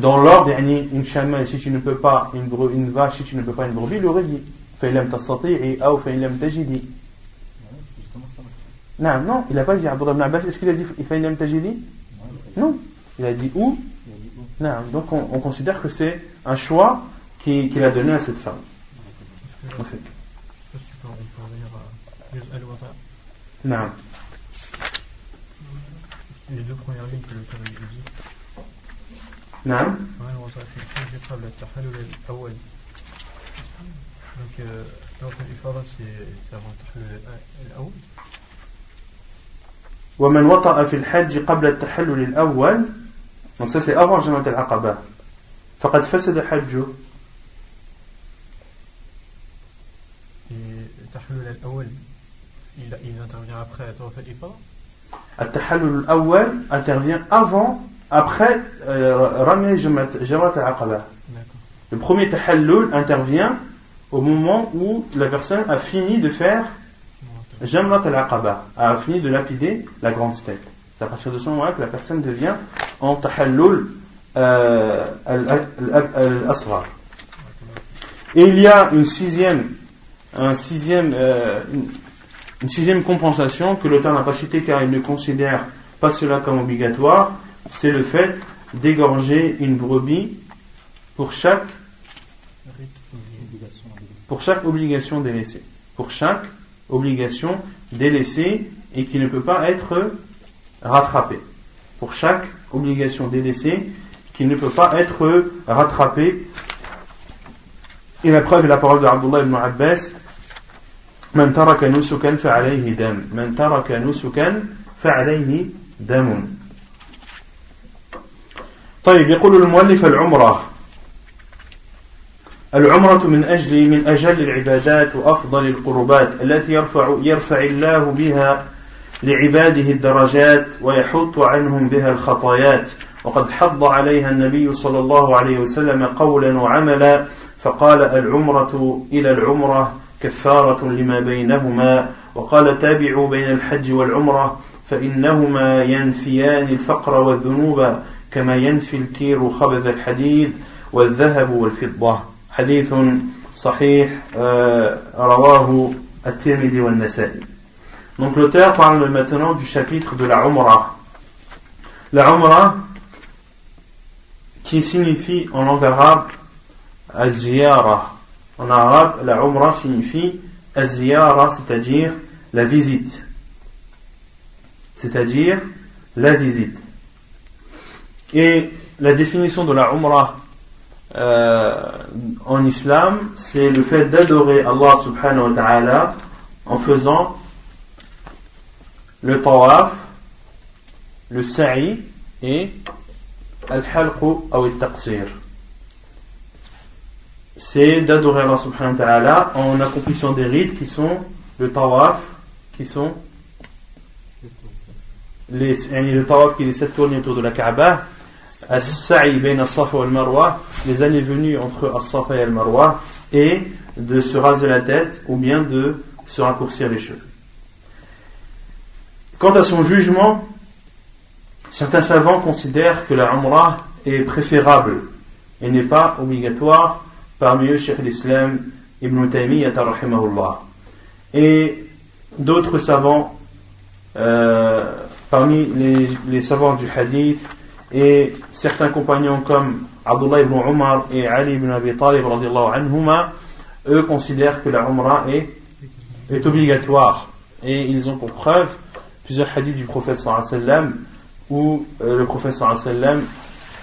dans l'ordre, une chamelle, si tu ne peux pas une, une vache, si tu ne peux pas une brebis, il lui aurait dit. فإن تستطيعي أو فإن لم تجدي Non, non, il n'a pas dit Abdullah ibn Abbas. Est-ce qu'il a dit فإن لم تجدي Non, il a dit où Non, donc on, on considère que c'est un choix qu'il qui a donné à cette femme. En fait. Non. Les deux premières lignes que le Karim dit. Non. Donc, طواف الإفاضة c'est avant الأول ومن وطأ في الحج قبل التحلل الأول donc ça c'est avant جمرة العقبة فقد فسد حجه التحلل الأول il, il intervient après طواف الإفاضة التحلل الأول intervient avant après euh, Jamat al-Aqaba. Le premier tahallul intervient au moment où la personne a fini de faire Jamrat al-Aqaba, a fini de lapider la grande steppe. C'est à partir de ce moment-là que la personne devient en tahallul euh, al-Asrar. Et il y a une sixième, un sixième, euh, sixième compensation que l'auteur n'a pas citée car il ne considère pas cela comme obligatoire, c'est le fait d'égorger une brebis pour chaque pour chaque obligation délaissée. Pour chaque obligation délaissée et qui ne peut pas être rattrapée. Pour chaque obligation délaissée qui ne peut pas être rattrapée. Et la preuve est la parole d'Abdullah ibn Abbas من ترك نسكا فعليه دم من ترك نسكا فعليه دم طيب يقول المؤلف العمرة. العمرة من أجل من أجل العبادات وأفضل القربات التي يرفع يرفع الله بها لعباده الدرجات ويحط عنهم بها الخطايات. وقد حض عليها النبي صلى الله عليه وسلم قولا وعملا فقال العمرة إلى العمرة كفارة لما بينهما. وقال تابعوا بين الحج والعمرة فإنهما ينفيان الفقر والذنوب. كما ينفي الكير خبث الحديد والذهب والفضة حديث صحيح رواه الترمذي والنسائي Donc l'auteur parle maintenant du chapitre de la Umrah. La Umrah qui signifie en langue arabe Az-Ziyara. En arabe, la Umrah signifie Az-Ziyara, c'est-à-dire la visite. C'est-à-dire la visite. Et la définition de la Umrah euh, en islam, c'est le fait d'adorer Allah subhanahu wa ta'ala en faisant le tawaf, le sa'i et al-halqu ou al-taqsir. C'est d'adorer Allah subhanahu wa ta'ala en accomplissant des rites qui sont le tawaf, qui sont les, le tawaf qui est les sept tournées autour de la Kaaba, as-sa'i as-safa wal marwa, les années venues entre as-safa et al-marwa, et de se raser la tête ou bien de se raccourcir les cheveux. Quant à son jugement, certains savants considèrent que la Umrah est préférable et n'est pas obligatoire, parmi eux Cheikh l'Islam Ibn Taymiyyah Et d'autres savants, euh, parmi les, les, savants du hadith et certains compagnons comme Abdullah ibn Umar et Ali ibn Abi Talib anhuma, eux considèrent que la Umrah est, est obligatoire. Et ils ont pour preuve plusieurs hadiths du prophète sallam où euh, le prophète sallam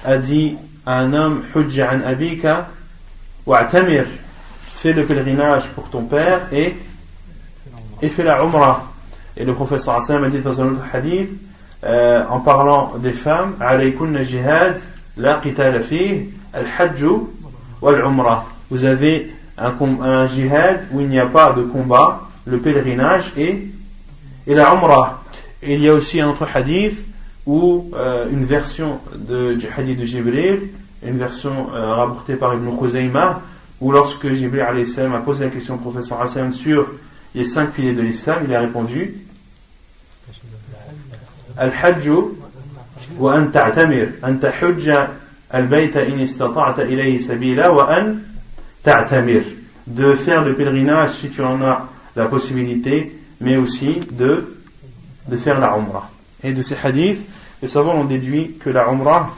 a dit à un homme Hujja an abika wa'tamir fais le pèlerinage pour ton père et, et fais la umrah. Et le prophète sallam a dit dans un autre hadith euh, en parlant des femmes alaykunna jihad la fi al-hajj wal-umrah. Vous avez un, un jihad où il n'y a pas de combat, le pèlerinage et, et la umrah. Il y a aussi un autre hadith où euh, une version de, du hadith de Jibril, une version euh, rapportée par Ibn Khuzayma, où lorsque Jibril a posé la question au professeur Hassan sur les cinq piliers de l'islam, il a répondu An ta'tamir, an tahujja al-bayta in istata'ta ilayhi sabila wa an ta'tamir. De faire le pèlerinage si tu en as la possibilité, mais aussi de de faire la Umrah. Et de ces hadiths, les savants ont déduit que la Umrah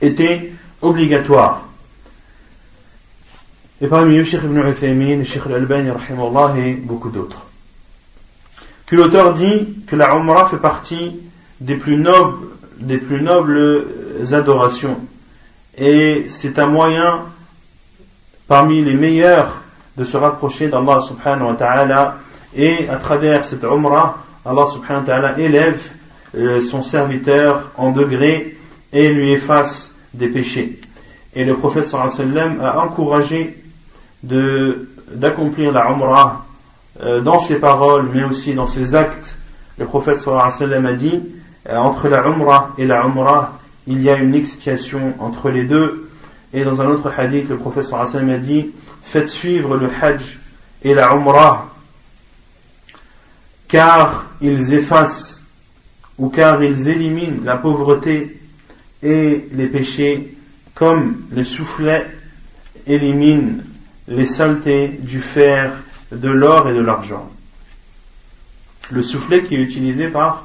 était obligatoire. Et parmi eux, Sheikh Ibn Uthaymin, Sheikh Al-Albani, et beaucoup d'autres. Puis l'auteur dit que la Umrah fait partie des plus nobles, des plus nobles adorations. Et c'est un moyen parmi les meilleurs de se rapprocher d'Allah subhanahu wa ta'ala. Et à travers cette Umrah, Allah subhanahu wa ta'ala élève euh, son serviteur en degré et lui efface des péchés. Et le prophète sallam a encouragé d'accomplir la umrah euh, dans ses paroles mais aussi dans ses actes. Le prophète sallam a dit euh, entre la umrah et la umrah il y a une expiation entre les deux. Et dans un autre hadith, le prophète sallam a dit faites suivre le hajj et la umrah car ils effacent ou car ils éliminent la pauvreté et les péchés comme le soufflet élimine les saletés du fer, de l'or et de l'argent. Le soufflet qui est utilisé par,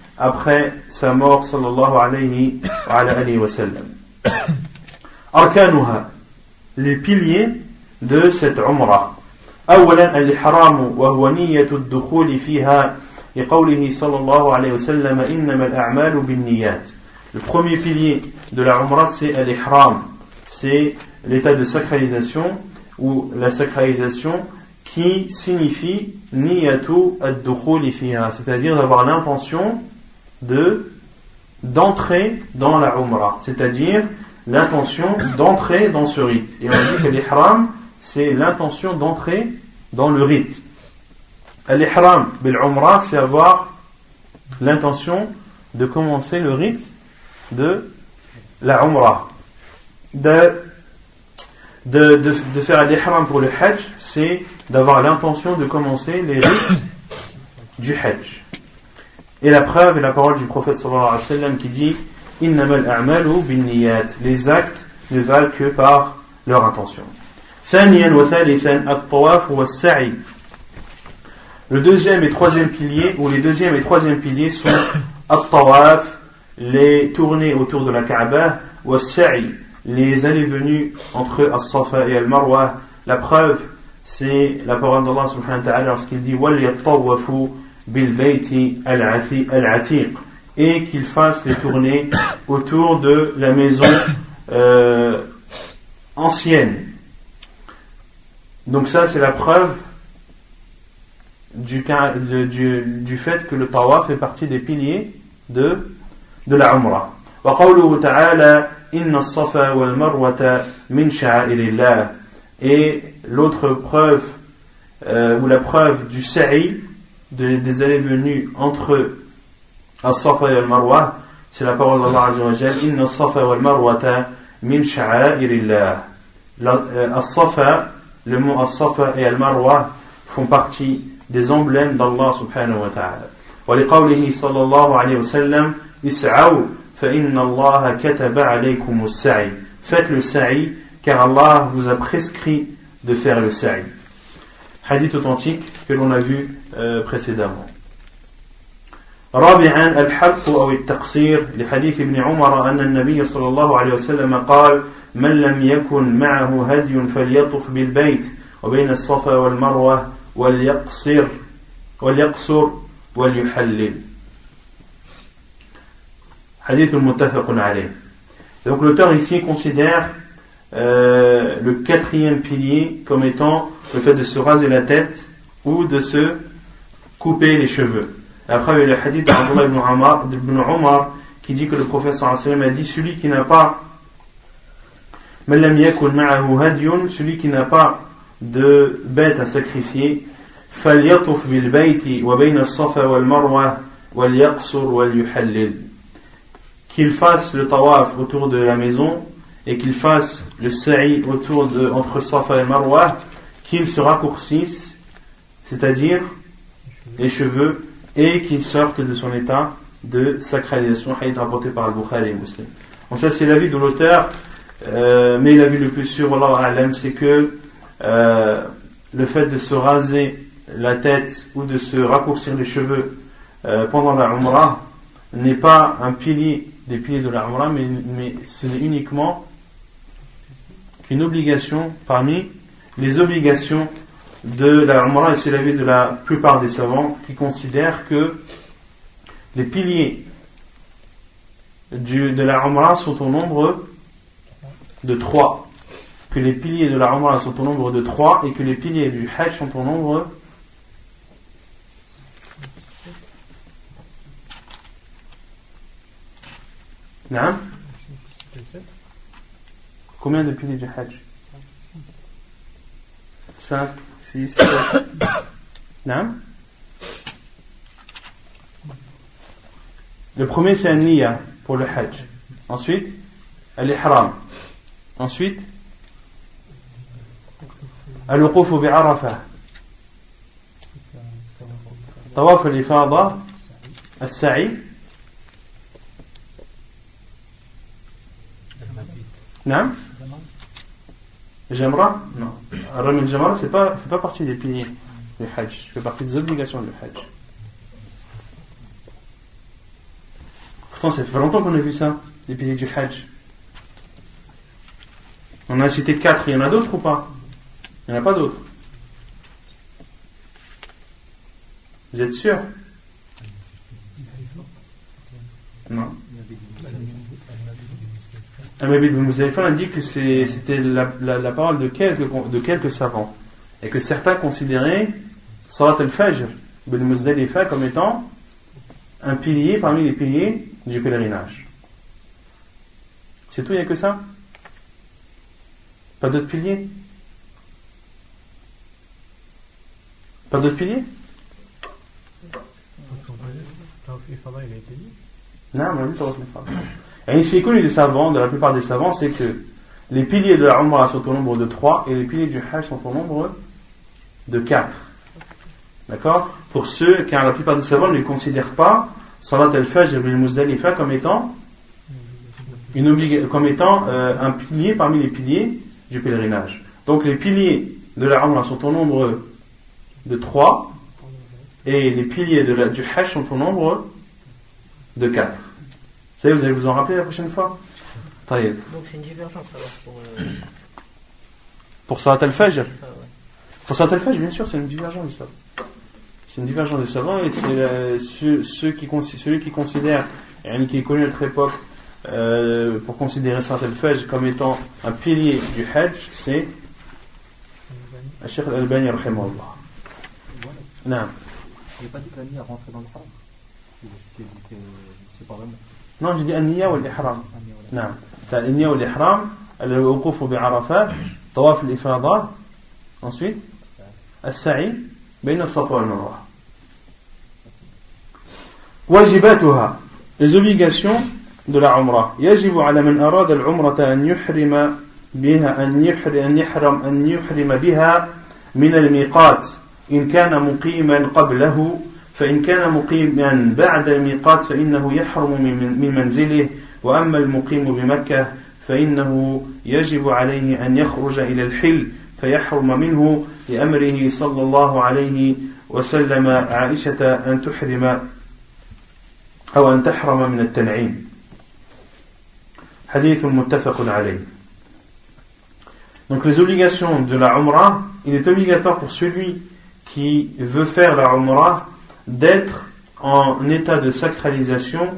après sa mort sallallahu alayhi wa sallam. Arkanuha, les piliers de cette Umrah. أولا الإحرام وهو نية الدخول فيها لقوله صلى الله عليه وسلم إنما الأعمال بالنيات Le premier pilier de la Umrah c'est l'Ihram, c'est l'état de sacralisation ou la sacralisation qui signifie niyatu ad-dukhul fiha, c'est-à-dire d'avoir l'intention de d'entrer dans la Umrah, c'est-à-dire l'intention d'entrer dans ce rite. Et on dit que l'ihram, c'est l'intention d'entrer dans le rite. L'ihram bil Umrah, c'est avoir l'intention de commencer le rite de la Umrah. De, de, faire l'ihram pour le Hajj, c'est d'avoir l'intention de commencer les rites du Hajj. Et la preuve est la parole du prophète sallallahu alayhi wa sallam qui dit Les actes ne valent que par leur intention. Le deuxième et troisième pilier, ou les deuxième et troisième piliers sont at-tawaf, les tournées autour de la Kaaba, wa les allées-venues entre as-safa et al-marwa. La preuve, c'est la parole d'Allah subhanahu wa ta'ala lorsqu'il dit wal yattawafu et qu'il fasse les tournées autour de la maison euh, ancienne. Donc ça c'est la preuve du, fait que le tawaf fait partie des piliers de, de la Umrah. Et l'autre preuve, euh, ou la preuve du sa'i, de, des allées venues entre As-Safa et Al-Marwa, c'est la parole d'Allah Azza wa Jal, Inna As-Safa wal Marwata min sha'airillah. Euh, As-Safa, le mot As-Safa et Al-Marwa font partie des emblèmes d'Allah subhanahu wa ta'ala. ولقوله صلى الله عليه وسلم اسعوا فإن الله كتب عليكم السعي faites le sa'i car Allah vous a prescrit de faire le sa'i hadith authentique que l'on a vu euh, précédemment. رابعا الحق أو التقصير لحديث ابن عمر أن النبي صلى الله عليه وسلم قال من لم يكن معه هدي فليطف بالبيت وبين الصفا والمروة وليقصر وليقصر وليحلل حديث متفق عليه Donc l'auteur ici considère euh, le quatrième pilier comme étant le fait de se raser la tête ou de se couper les cheveux. après, il y a le hadith d'Abdullah ibn Omar qui dit que le professeur a dit celui qui n'a pas celui qui n'a pas de bête à sacrifier qu'il fasse le tawaf autour de la maison et qu'il fasse le sa'i autour de entre Safa et Marwa qu'il se raccourcisse, c'est-à-dire les cheveux, et qu'il sorte de son état de sacralisation, hadith rapporté par Al-Bukhari et Muslim. Donc ça c'est l'avis de l'auteur, euh, mais l'avis le plus sûr, c'est que euh, le fait de se raser la tête ou de se raccourcir les cheveux euh, pendant la Umrah n'est pas un pilier des piliers de la mais, mais ce n'est uniquement qu'une obligation parmi les obligations de la Umrah, et c'est l'avis de la plupart des savants qui considèrent que les piliers du, de la Umrah sont au nombre de trois. Que les piliers de la Umrah sont au nombre de trois et que les piliers du Hajj sont au nombre non Combien de piliers du Hajj 5, 6, 7. Non Le premier c'est un niya pour le Hajj. Ensuite, l'ihram. Ensuite, al-wuquf bi'arafah. طواف الإفاضة السعي نعم Jamra? Non. Ramil Jamra, c'est pas, fait pas partie des piliers du Hajj, fait partie des obligations du Hajj. Pourtant, ça fait longtemps qu'on a vu ça, les piliers du Hajj. On a cité quatre, il y en a d'autres ou pas? Il n'y en a pas d'autres. Vous êtes sûr? Non. Al-Mabid bin a dit que c'était la, parole de quelques, de quelques savants et que certains considéraient Salat al-Fajr bin Muzdalifa comme étant un pilier parmi les piliers du pèlerinage. C'est tout, il n'y a que ça? Pas d'autres piliers? Pas d'autres piliers? Non, on a dit et est connu des savants, de la plupart des savants, c'est que les piliers de la Umrah sont au nombre de 3 et les piliers du Hajj sont au nombre de 4. D'accord? Pour ceux, car la plupart des savants ne considèrent pas Salat al-Fajr ibn Muzdalifa comme étant, une comme étant euh, un pilier parmi les piliers du pèlerinage. Donc les piliers de la Umrah sont au nombre de 3 et les piliers du Hajj sont au nombre de 4 savez, vous allez vous en rappeler la prochaine fois Donc c'est une divergence alors pour. Euh... Pour Salat al-Fajr Pour Salat al-Fajr, bien sûr, c'est une divergence de C'est une divergence de savants et c'est ceux, ceux, qui, celui qui considère, et qui est connu à notre époque, euh, pour considérer Salat al-Fajr comme étant un pilier du Hajj, c'est Cheikh al-Albani, rahimahullah. Non. Il n'est pas dit que la nuit a rentré dans le haram. C'est pas vraiment. Dit النية والإحرام. نعم. النية والإحرام الوقوف بعرفات طواف الإفاضة ensuite السعي بين الصفا والمروة. واجباتها les obligations de la Umrah. يجب على من أراد العمرة أن يحرم بها أن يحرم أن يحرم أن يحرم بها من الميقات إن كان مقيما قبله. فإن كان مقيما بعد الميقات فإنه يحرم من منزله وأما المقيم بمكة فإنه يجب عليه أن يخرج إلى الحل فيحرم منه لأمره صلى الله عليه وسلم عائشة أن تحرم أو أن تحرم من التنعيم. حديث متفق عليه. Donc les obligations de la Umrah, il est obligatoire pour celui qui veut faire la Umrah d'être en état de sacralisation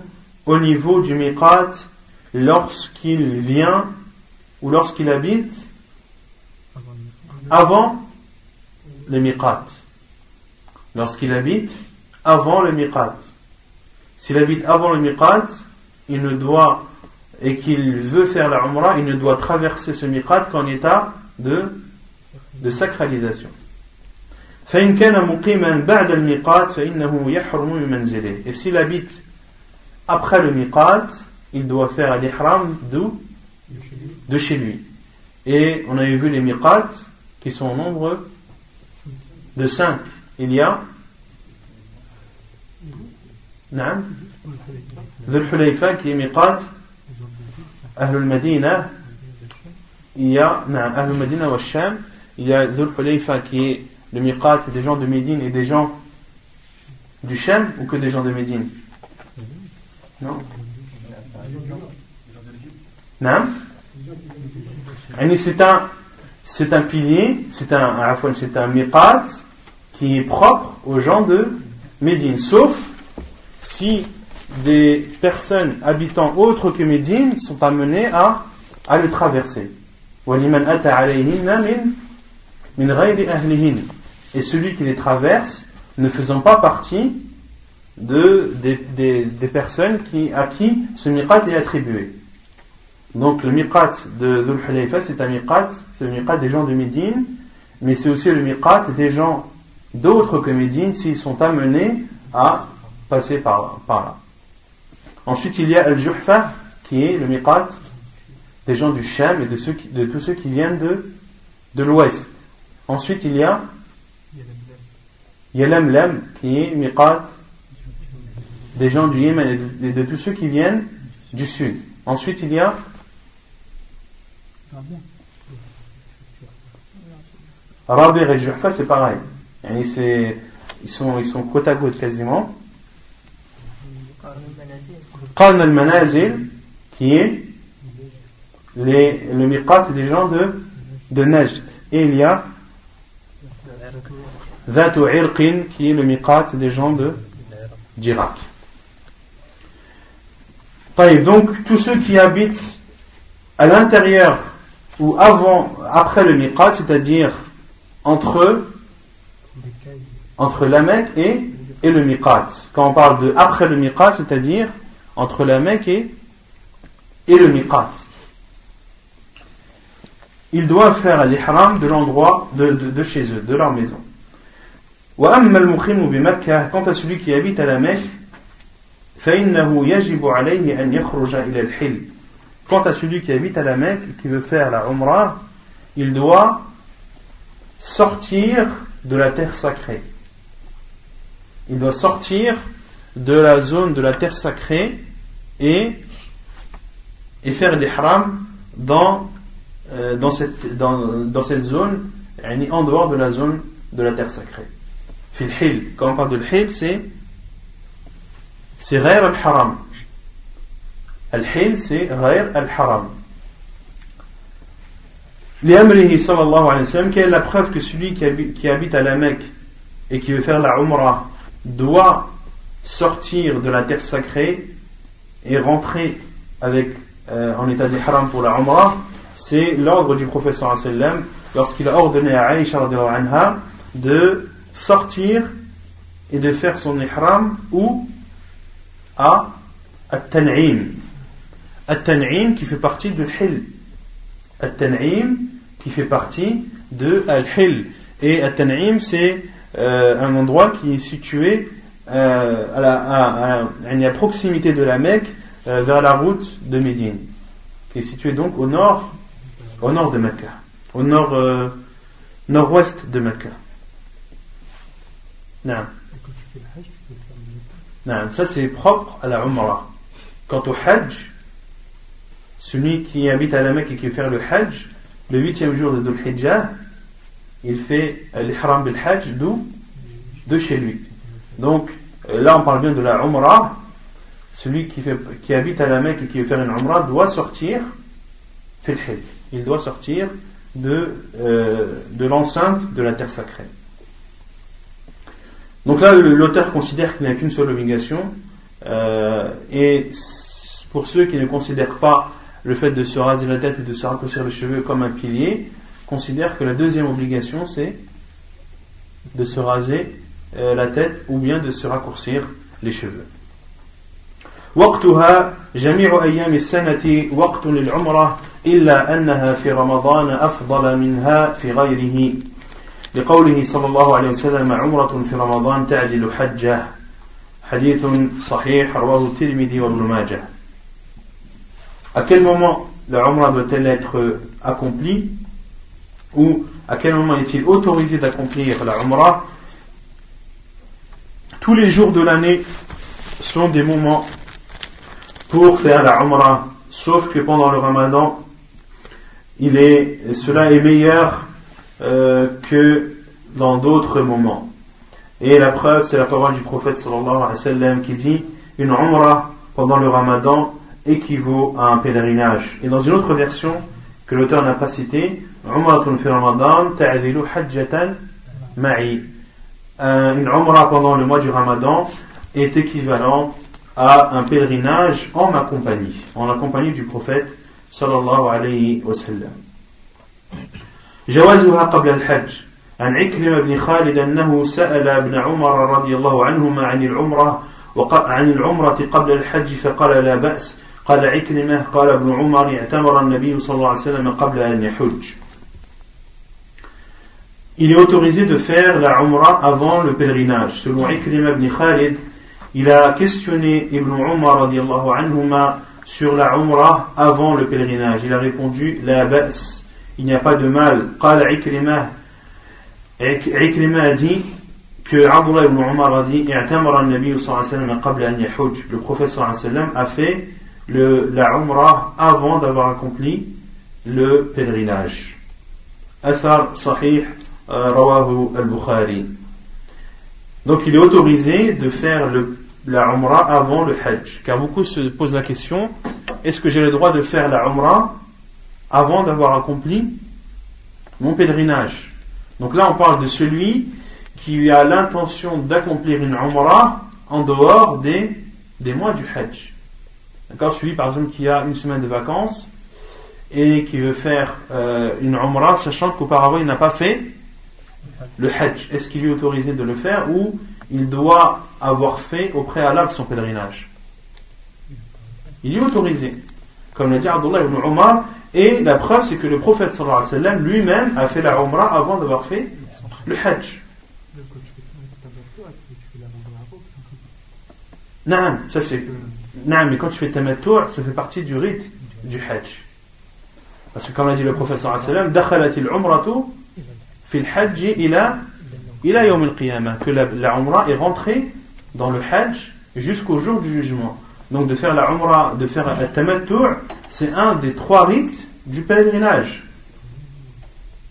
au niveau du miqat lorsqu'il vient ou lorsqu'il habite avant le miqat. Lorsqu'il habite avant le miqat. S'il habite avant le miqat, il ne doit, et qu'il veut faire la umrah, il ne doit traverser ce miqat qu'en état de, de sacralisation. Et s'il habite après le miqat, il doit faire l'ihram de chez lui. Et on avait vu les miqat qui sont au nombre de 5. Il y a Dhul Hulayfa qui est miqat Ahlul Madina. Il y a Ahlul Madina wa Sham. Il y a Dhul Hulayfa qui est le miqat des gens de Médine et des gens du Shem ou que des gens de Médine Non. Non. C'est un, c'est un pilier, c'est un, c'est un miqat qui est propre aux gens de Médine, sauf si des personnes habitant autres que Médine sont amenées à, à le traverser et celui qui les traverse ne faisant pas partie de, des, des, personnes qui, à qui ce miqat est attribué. Donc le miqat de Dhul Hulayfa, c'est un miqat, c'est le miqat des gens de Médine, mais c'est aussi le miqat des gens d'autres que Médine s'ils sont amenés à passer par, par là. Ensuite, il y a Al-Juhfa, qui est le miqat des gens du Sham et de, ceux de tous ceux qui viennent de, de l'ouest. Ensuite, il y a Yalamlam, qui est miqat des gens du Yémen et de, tous ceux qui viennent du sud. Ensuite, il y a Rabir et Juhfa, c'est pareil. ils, sont, ils sont côte à côte quasiment. Qarn al-Manazil, qui est le miqat des gens de, de Najd. Et il y a qui est le miqat des gens de d'Irak. Donc, tous ceux qui habitent à l'intérieur ou avant, après le miqat, c'est-à-dire entre, entre la Mecque et, et le miqat. Quand on parle de après le miqat, c'est-à-dire entre la Mecque et, et le miqat. Ils doivent faire l'ihram de l'endroit de, de, de, chez eux, de leur maison. Quant à celui qui habite à la Mecque, Quant à celui qui habite à la Mecque et qui veut faire la Umrah, il doit sortir de la terre sacrée. Il doit sortir de la zone de la terre sacrée et, et faire l'ihram dans, euh, dans, cette, dans, dans cette zone, en dehors de la zone de la terre sacrée fil Quand on parle de l'hil, c'est c'est ghair al-haram. Al-hil, c'est ghair al-haram. Liamrihi sallallahu alayhi wa sallam, quelle est la preuve que celui qui habite, qui habite à la Mecque et qui veut faire la Umrah doit sortir de la terre sacrée et rentrer avec, euh, en état d'ihram pour la Umrah C'est l'ordre du prophète sallallahu alayhi wa sallam lorsqu'il a ordonné à Aïcha anha de sortir et de faire son ihram ou à At-Tan'im. At-Tan'im qui fait partie de l'Hil. At-Tan'im qui fait partie de Al-Hil. Et At-Tan'im c'est euh, un endroit qui est situé euh, à, la, à, à, à, proximité de la Mecque euh, vers la route de Médine. Qui est situé donc au nord, au nord de Mecca. Au nord, nord-ouest de Mecca. Non. Non, ça c'est propre à la Umrah. Quant au Hajj, celui qui habite à la Mecque et qui fait faire le Hajj, le huitième jour de Dhul Hijjah, il fait l'Ihram bil Hajj d'où? De chez lui. Donc euh, là on parle bien de la Umrah. Celui qui, fait, qui habite à la Mecque et qui veut faire une Umrah doit sortir Il doit sortir de, euh, de l'enceinte de la terre sacrée. Donc là, l'auteur considère qu'il n'y a qu'une seule obligation, euh, et pour ceux qui ne considèrent pas le fait de se raser la tête ou de se raccourcir les cheveux comme un pilier, considèrent que la deuxième obligation c'est de se raser euh, la tête ou bien de se raccourcir les cheveux. وقتها جميع أيام السنة وقت للعمرة إلا أنها في رمضان أفضل منها في غيره لقوله صلى الله عليه وسلم عمرة في رمضان تعدل حجة حديث صحيح رواه الترمذي وابن ماجه À quel moment la Umrah doit-elle être accomplie ou à quel moment est-il autorisé d'accomplir la Umrah Tous les jours de l'année sont des moments pour faire la Umrah, sauf que pendant le Ramadan, il est, cela est meilleur euh, que dans d'autres moments. Et la preuve, c'est la parole du prophète sallallahu alayhi wa sallam qui dit une umrah pendant le ramadan équivaut à un pèlerinage. Et dans une autre version que l'auteur n'a pas citée, umratun fi ramadan ta'adilu hajjatan ma'i. Une umrah pendant le mois du ramadan est équivalente à un pèlerinage en ma compagnie, en la compagnie du prophète sallallahu alayhi wa sallam. جوازها قبل الحج عن عكرمة بن خالد أنه سأل ابن عمر رضي الله عنهما عن العمرة عن العمرة قبل الحج فقال لا بأس قال عكرمة قال ابن عمر اعتمر النبي صلى الله عليه وسلم قبل أن يحج Il est autorisé de faire la Umrah avant le pèlerinage. Selon Ikrim ibn Khalid, il a questionné Ibn Umar anhuma sur la Umrah avant le pèlerinage. Il a répondu La ba's, il n'y a pas de mal. Qala a dit que Abdullah ibn Umar a dit Le prophète a fait la Umrah avant d'avoir accompli le pèlerinage. Athar Sahih Rawahu al-Bukhari. Donc il est autorisé de faire la Umrah avant le Hajj. Car beaucoup se posent la question est-ce que j'ai le droit de faire la Umrah avant d'avoir accompli mon pèlerinage Donc là on parle de celui qui a l'intention d'accomplir une Umrah en dehors des, des mois du Hajj. D'accord Celui par exemple qui a une semaine de vacances et qui veut faire euh, une Umrah sachant qu'auparavant il n'a pas fait le Hajj, est-ce qu'il est autorisé de le faire ou il doit avoir fait au préalable son pèlerinage? Il est autorisé. Comme l'a dit Abdullah ibn Omar, et la preuve, c'est que le prophète sallallahu alayhi wa sallam lui-même a fait la Umrah avant d'avoir fait le Hajj. Naam, ça c'est. Naam, mais quand tu fais tamattu, ça fait partie du rite du Hajj. Parce que comme l'a dit le prophète sallallahu alayhi wa sallam, dakhalat Umratu fi al-hajj ila ila al-qiyamah, que la, la est rentrée dans le Hajj jusqu'au jour du jugement. Donc de faire la Umrah, de faire la Tamattu', c'est un des trois rites du pèlerinage.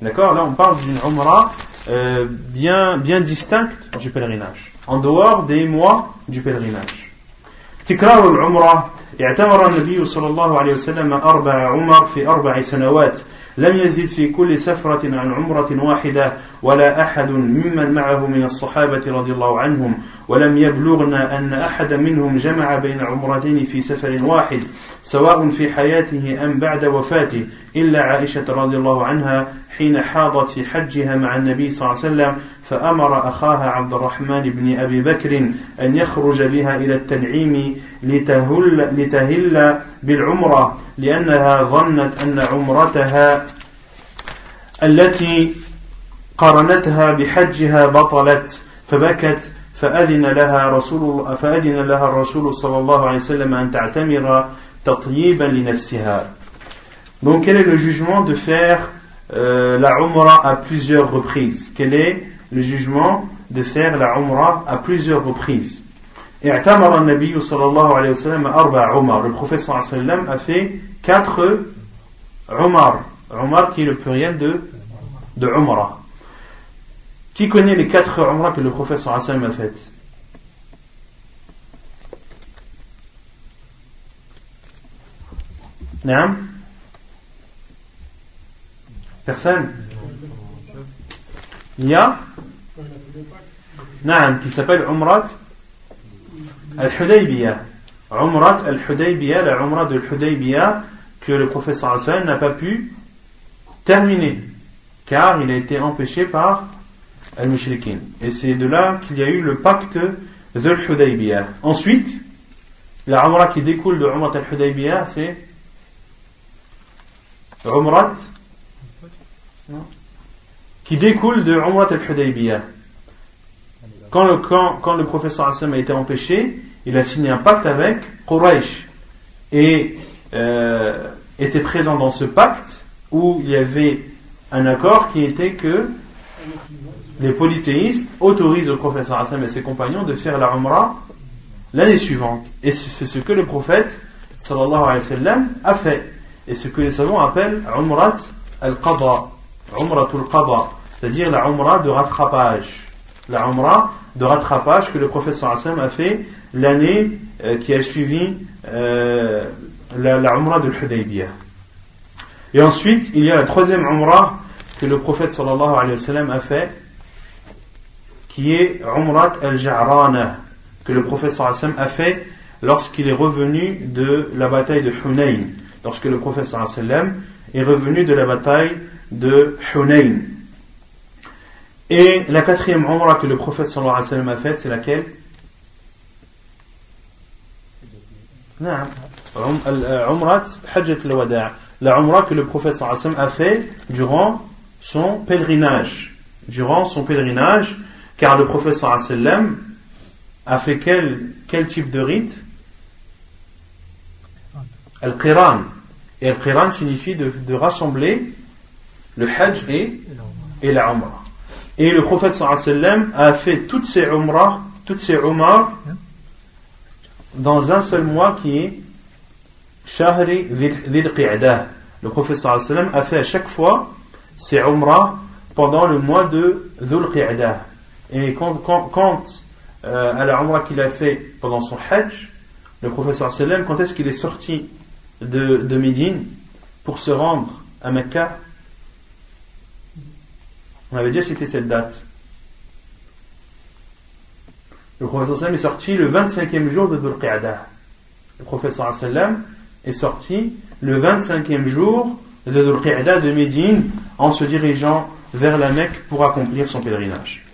D'accord Là on parle d'une Umrah euh, bien, bien distincte du pèlerinage, en dehors des mois du pèlerinage. تكرار العمرة اعتمر النبي صلى الله عليه وسلم أربع عمر في أربع سنوات لم يزد في كل سفرة عن عمرة واحدة ولا أحد ممن معه من الصحابة رضي الله عنهم ولم يبلغنا أن أحد منهم جمع بين عمرتين في سفر واحد سواء في حياته أم بعد وفاته إلا عائشة رضي الله عنها حين حاضت في حجها مع النبي صلى الله عليه وسلم فأمر أخاها عبد الرحمن بن أبي بكر أن يخرج بها إلى التنعيم لتهل, لتهل بالعمرة لأنها ظنت أن عمرتها التي قرنتها بحجها بطلت فبكت فأذن لها رسول فأذن لها الرسول صلى الله عليه وسلم أن تعتمر تطييبا لنفسها. Donc quel est le jugement de faire euh, la Umrah à plusieurs reprises Quel est le jugement de faire la Umrah à plusieurs reprises اعتمر النبي صلى الله عليه وسلم أربع عمر. Le prophète صلى الله عليه وسلم a fait quatre Umar. Umar qui est le pluriel de, de Umrah. Qui connaît les quatre umrah que le professeur Hassan a faites? Naam. Personne? Il y a? Naam, qui s'appelle Umrat Al-Hudaybiya. Umrat Al-Hudaybiya, la de Al-Hudaybiya que le professeur Hassan n'a pas pu terminer car il a été empêché par al-Mushrikin. Et c'est de là qu'il y a eu le pacte de al Ensuite, la Umrah qui découle de Umrat al-Hudaybiyah, c'est Umrat qui découle de Umrat al-Hudaybiyah. Quand le, quand, quand le professeur Hassan a été empêché, il a signé un pacte avec Quraysh et euh, était présent dans ce pacte où il y avait un accord qui était que les polythéistes autorisent le professeur Hassan et ses compagnons de faire la Umrah l'année suivante. Et c'est ce que le prophète sallallahu alayhi wa sallam a fait. Et ce que les savants appellent Umrat al-Qadha. Qadha. C'est-à-dire la Umrah de rattrapage. La Umrah de rattrapage que le professeur Hassan a fait l'année euh, qui a suivi euh, la Umrah de l'Hudaybiyah. Et ensuite, il y a la troisième Umrah que le prophète sallallahu alayhi wa sallam a fait, qui est Umrat al-Ja'rana, que le prophète sallallahu sallam a fait lorsqu'il est revenu de la bataille de Hunayn. Lorsque le prophète sallallahu sallam est revenu de la bataille de Hunayn. Et la quatrième umrah que le prophète sallallahu a faite, c'est laquelle? La umrah que le prophète a fait durant son pèlerinage. Durant son pèlerinage, car le prophète a fait quel, type de rite? Al-Qiran. Et Al-Qiran signifie de, rassembler le Hajj et, et la Umrah. Et le prophète a fait toutes ces Umrah, toutes ces dans un seul mois qui est Shahri Dhil Qi'dah. Le prophète a fait à chaque fois ses Umrah pendant le mois de Dhul Qi'dah. Et quand, euh, à la qu'il a fait pendant son Hajj, le professeur sallam, quand est-ce qu'il est sorti de, de Médine pour se rendre à Mecca? On avait dit c'était cette date. Le professeur sallam est sorti le 25e jour de Dhul. Le professeur sallam est sorti le 25e jour de Dhul de Médine en se dirigeant vers la Mecque pour accomplir son pèlerinage.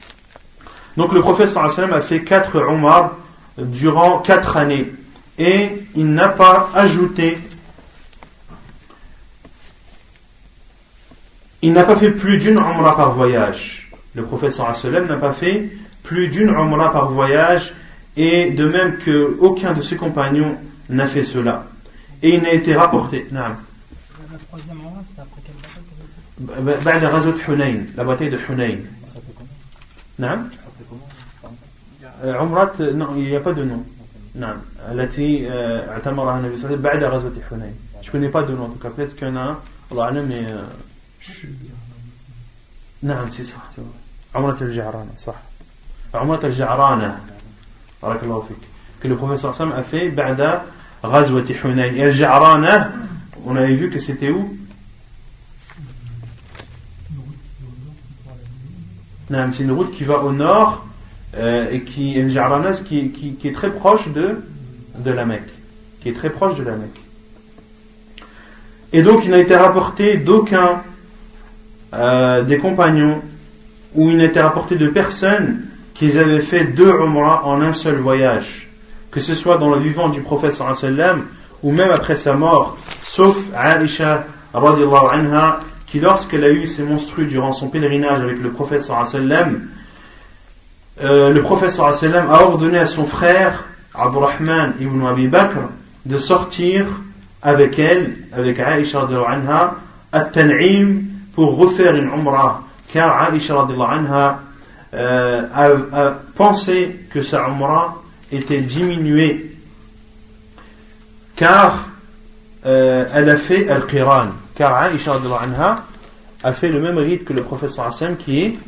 Donc le prophète sallam a fait quatre Umar durant quatre années et il n'a pas ajouté, il n'a pas fait plus d'une Umrah par voyage. Le prophète sallam n'a pas fait plus d'une Umrah par voyage et de même que aucun de ses compagnons n'a fait cela. Et il n'a été rapporté. La bataille عمرة نعم، هي بادونو نعم التي آه، اعتمرها النبي صلى الله عليه وسلم بعد غزوة حنين. شكون هي بادونو دوكا بيت كان الله أعلم نعم سي صح. عمرة الجعرانة صح. عمرة الجعرانة. بارك الله فيك. كل صلى الله عليه وسلم بعد غزوة حنين. الجعرانة on avait vu que c'était où؟ نعم c'est une route qui va au nord. Euh, et qui qui, est très proche de, de la Mecque. Qui est très proche de la Mecque. Et donc il n'a été rapporté d'aucun euh, des compagnons ou il n'a été rapporté de personne qu'ils avaient fait deux Umrah en un seul voyage. Que ce soit dans le vivant du prophète sallam ou même après sa mort, sauf Aisha anha, qui lorsqu'elle a eu ses monstrues durant son pèlerinage avec le prophète sallam, euh, le professeur a ordonné à son frère Abdurrahman ibn Abi Bakr de sortir avec elle, avec Aisha anha, à Tan'im pour refaire une umrah. Car Aisha anha euh, a, pensé que sa umrah était diminuée. Car euh, elle a fait Al-Qiran. Car Aisha anha a fait le même rite que le professeur qui est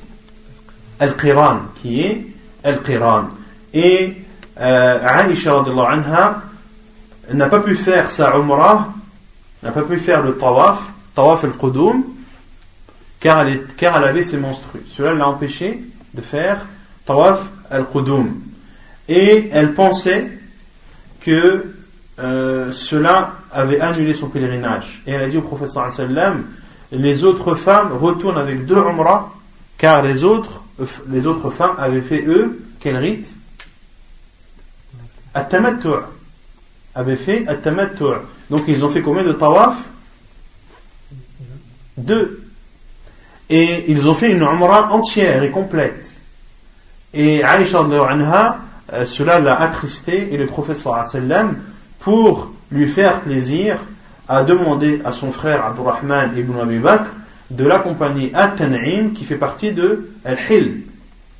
Al-Qiran, qui est Al-Qiran. Et euh, Aisha anha n'a pas pu faire sa Umrah, n'a pas pu faire le Tawaf, Tawaf al-Qudum, car, elle car elle avait ses monstrues. Cela l'a empêché de faire Tawaf al-Qudum. Et elle pensait que euh, cela avait annulé son pèlerinage. Et elle a dit au professeur les autres femmes retournent avec deux Umrah, car les autres les autres femmes avaient fait eux quel rite? At-tamattu' avaient fait at-tamattu' donc ils ont fait combien de tawaf? Deux. Et ils ont fait une umrah entière et complète. Et Aïcha anha euh, cela l'a attristé et le prophète sallam pour lui faire plaisir a demandé à son frère Abdurrahman ibn Abi Bakr de l'accompagner à Tan'im qui fait partie de Al-Hil,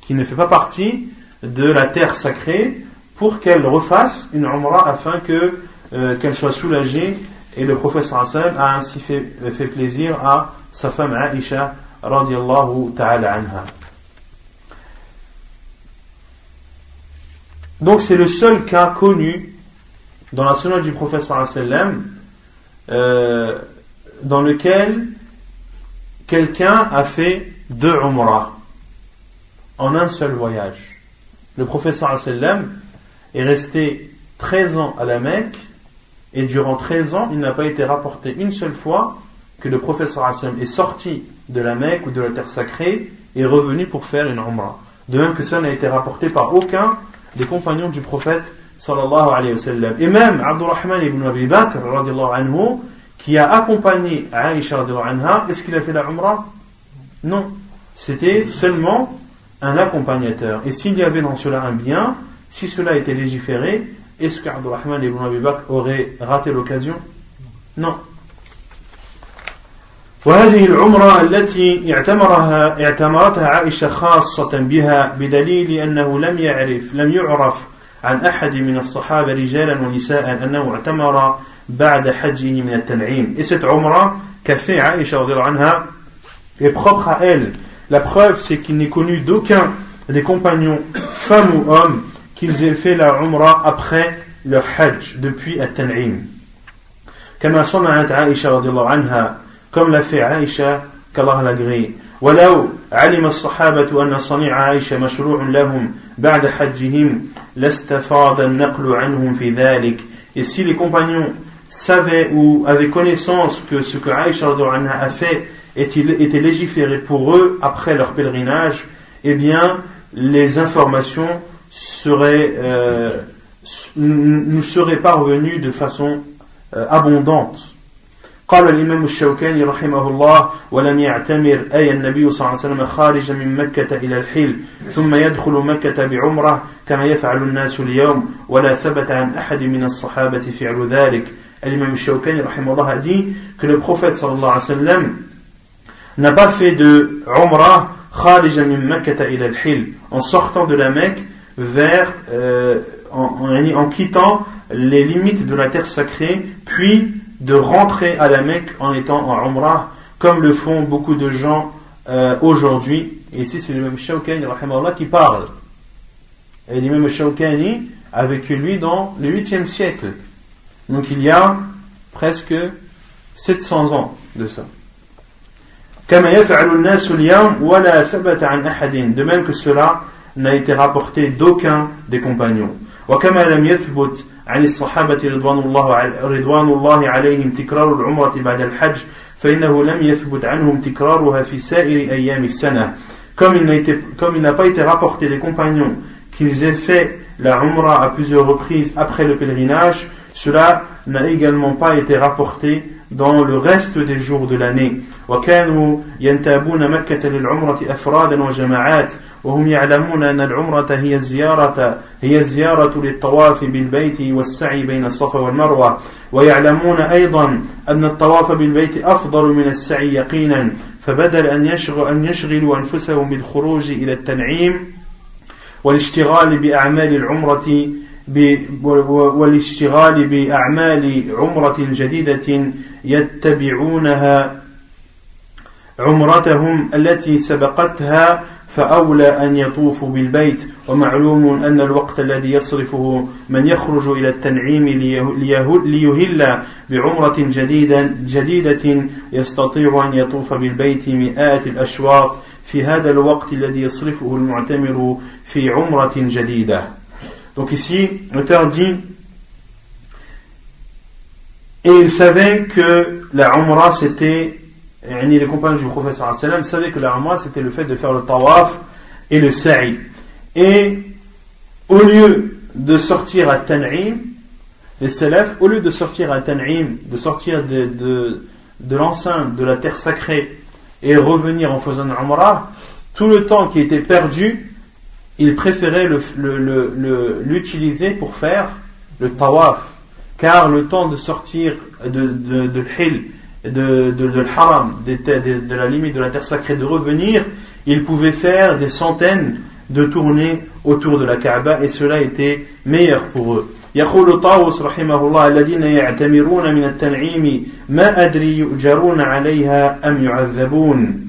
qui ne fait pas partie de la terre sacrée, pour qu'elle refasse une Umrah afin euh, qu'elle soit soulagée. Et le prophète a ainsi fait, fait plaisir à sa femme Aisha radiallahu ta'ala anha. Donc c'est le seul cas connu dans la sunna du prophète euh, dans lequel quelqu'un a fait deux Umrah en un seul voyage. Le professeur sallam est resté 13 ans à la Mecque et durant 13 ans, il n'a pas été rapporté une seule fois que le professeur sallam est sorti de la Mecque ou de la terre sacrée et revenu pour faire une Umrah. De même que ça n'a été rapporté par aucun des compagnons du prophète sallallahu alayhi wa sallam. Et même Abdurrahman ibn Abi Bakr, anhu, qui a accompagné Aïcha anha, est-ce qu'il a fait la Umrah Non. C'était seulement un accompagnateur. Et s'il y avait dans cela un bien, si cela était légiféré, est-ce qu'Abdurrahman ibn Abi Bakr aurait raté l'occasion Non. وهذه العمرة التي اعتمرها اعتمرتها عائشة خاصة بها بدليل أنه لم يعرف لم يعرف عن أحد من الصحابة رجالا ونساء أنه اعتمر بعد حجه من التنعيم. Et cette umrah qu'a fait Aïcha anha est propre à elle. La preuve, c'est qu'il n'est connu d'aucun des compagnons, femmes ou hommes, qu'ils aient fait la umrah après leur hajj, depuis at-tan'im. كما صنعت عائشة رضي الله عنها comme l'a fait Aïcha qu'Allah l'agrée ولو علم الصحابة أن صنيع عائشة مشروع لهم بعد حجهم لاستفاض النقل عنهم في ذلك et si les compagnons savaient ou avaient connaissance que ce que Aïcha a fait était légiféré pour eux après leur pèlerinage eh bien les informations seraient euh, nous seraient parvenues de façon euh, abondante قال الإمام الشوكاني رحمه الله ولم يعتمر أي النبي صلى الله عليه وسلم خارجا من مكة إلى الحل ثم يدخل مكة بعمرة كما يفعل الناس اليوم ولا ثبت عن أحد من الصحابة فعل ذلك l'imam Shawkani a dit que le prophète sallallahu alayhi wasallam, n'a pas fait de Umrah en sortant de la Mecque vers euh, en, quittant les limites de la terre sacrée puis de rentrer à la Mecque en étant en Umrah comme le font beaucoup de gens euh, aujourd'hui. Et ici c'est le même Shawkani qui parle. Et l'imam Shawkani a vécu lui dans le 8e siècle. Donc il y a presque 700 ans de ça. De même que cela n'a été rapporté d'aucun des compagnons. عن الصحابة رضوان الله رضوان الله عليهم تكرار العمرة بعد الحج فإنه لم يثبت عنهم تكرارها في سائر أيام السنة comme il n'a pas été rapporté des compagnons qu'ils aient fait la Umrah à plusieurs reprises après le pèlerinage, cela n'a également pas été rapporté dans le reste des jours de l'année. وكانوا ينتابون مكة للعمرة أفرادا وجماعات وهم يعلمون أن العمرة هي الزيارة هي الزيارة للطواف بالبيت والسعي بين الصفا والمروة ويعلمون أيضا أن الطواف بالبيت أفضل من السعي يقينا فبدل أن يشغل أن يشغلوا أنفسهم بالخروج إلى التنعيم والاشتغال بأعمال العمرة والاشتغال بأعمال عمرة جديدة يتبعونها عمرتهم التي سبقتها فأولى أن يطوفوا بالبيت. ومعلوم أن الوقت الذي يصرفه من يخرج إلى التنعيم ليهل بعمرة جديدة, جديدة يستطيع أن يطوف بالبيت مئات الأشواط في هذا الوقت الذي يصرفه المعتمر في عمرة جديدة. Donc ici, l'auteur dit Et il savait que la Umrah c'était les compagnons du professeur savaient que la Umrah c'était le fait de faire le tawaf et le sa'i. Et au lieu de sortir à Tan'im, les salafs, au lieu de sortir à Tan'im, de sortir de, de, de l'enceinte de la terre sacrée et revenir en faisant une Umrah, tout le temps qui était perdu, ils préféraient l'utiliser le, le, pour faire le tawaf. Car le temps de sortir de, de, de l'hil, de, de, de l'haram, de, de, la limite de la terre sacrée, de revenir, ils pouvaient faire des centaines de tournées autour de la Kaaba et cela était meilleur pour eux. يقول طاووس رحمه الله الذين يعتمرون من التنعيم ما أدري يؤجرون عليها أم يعذبون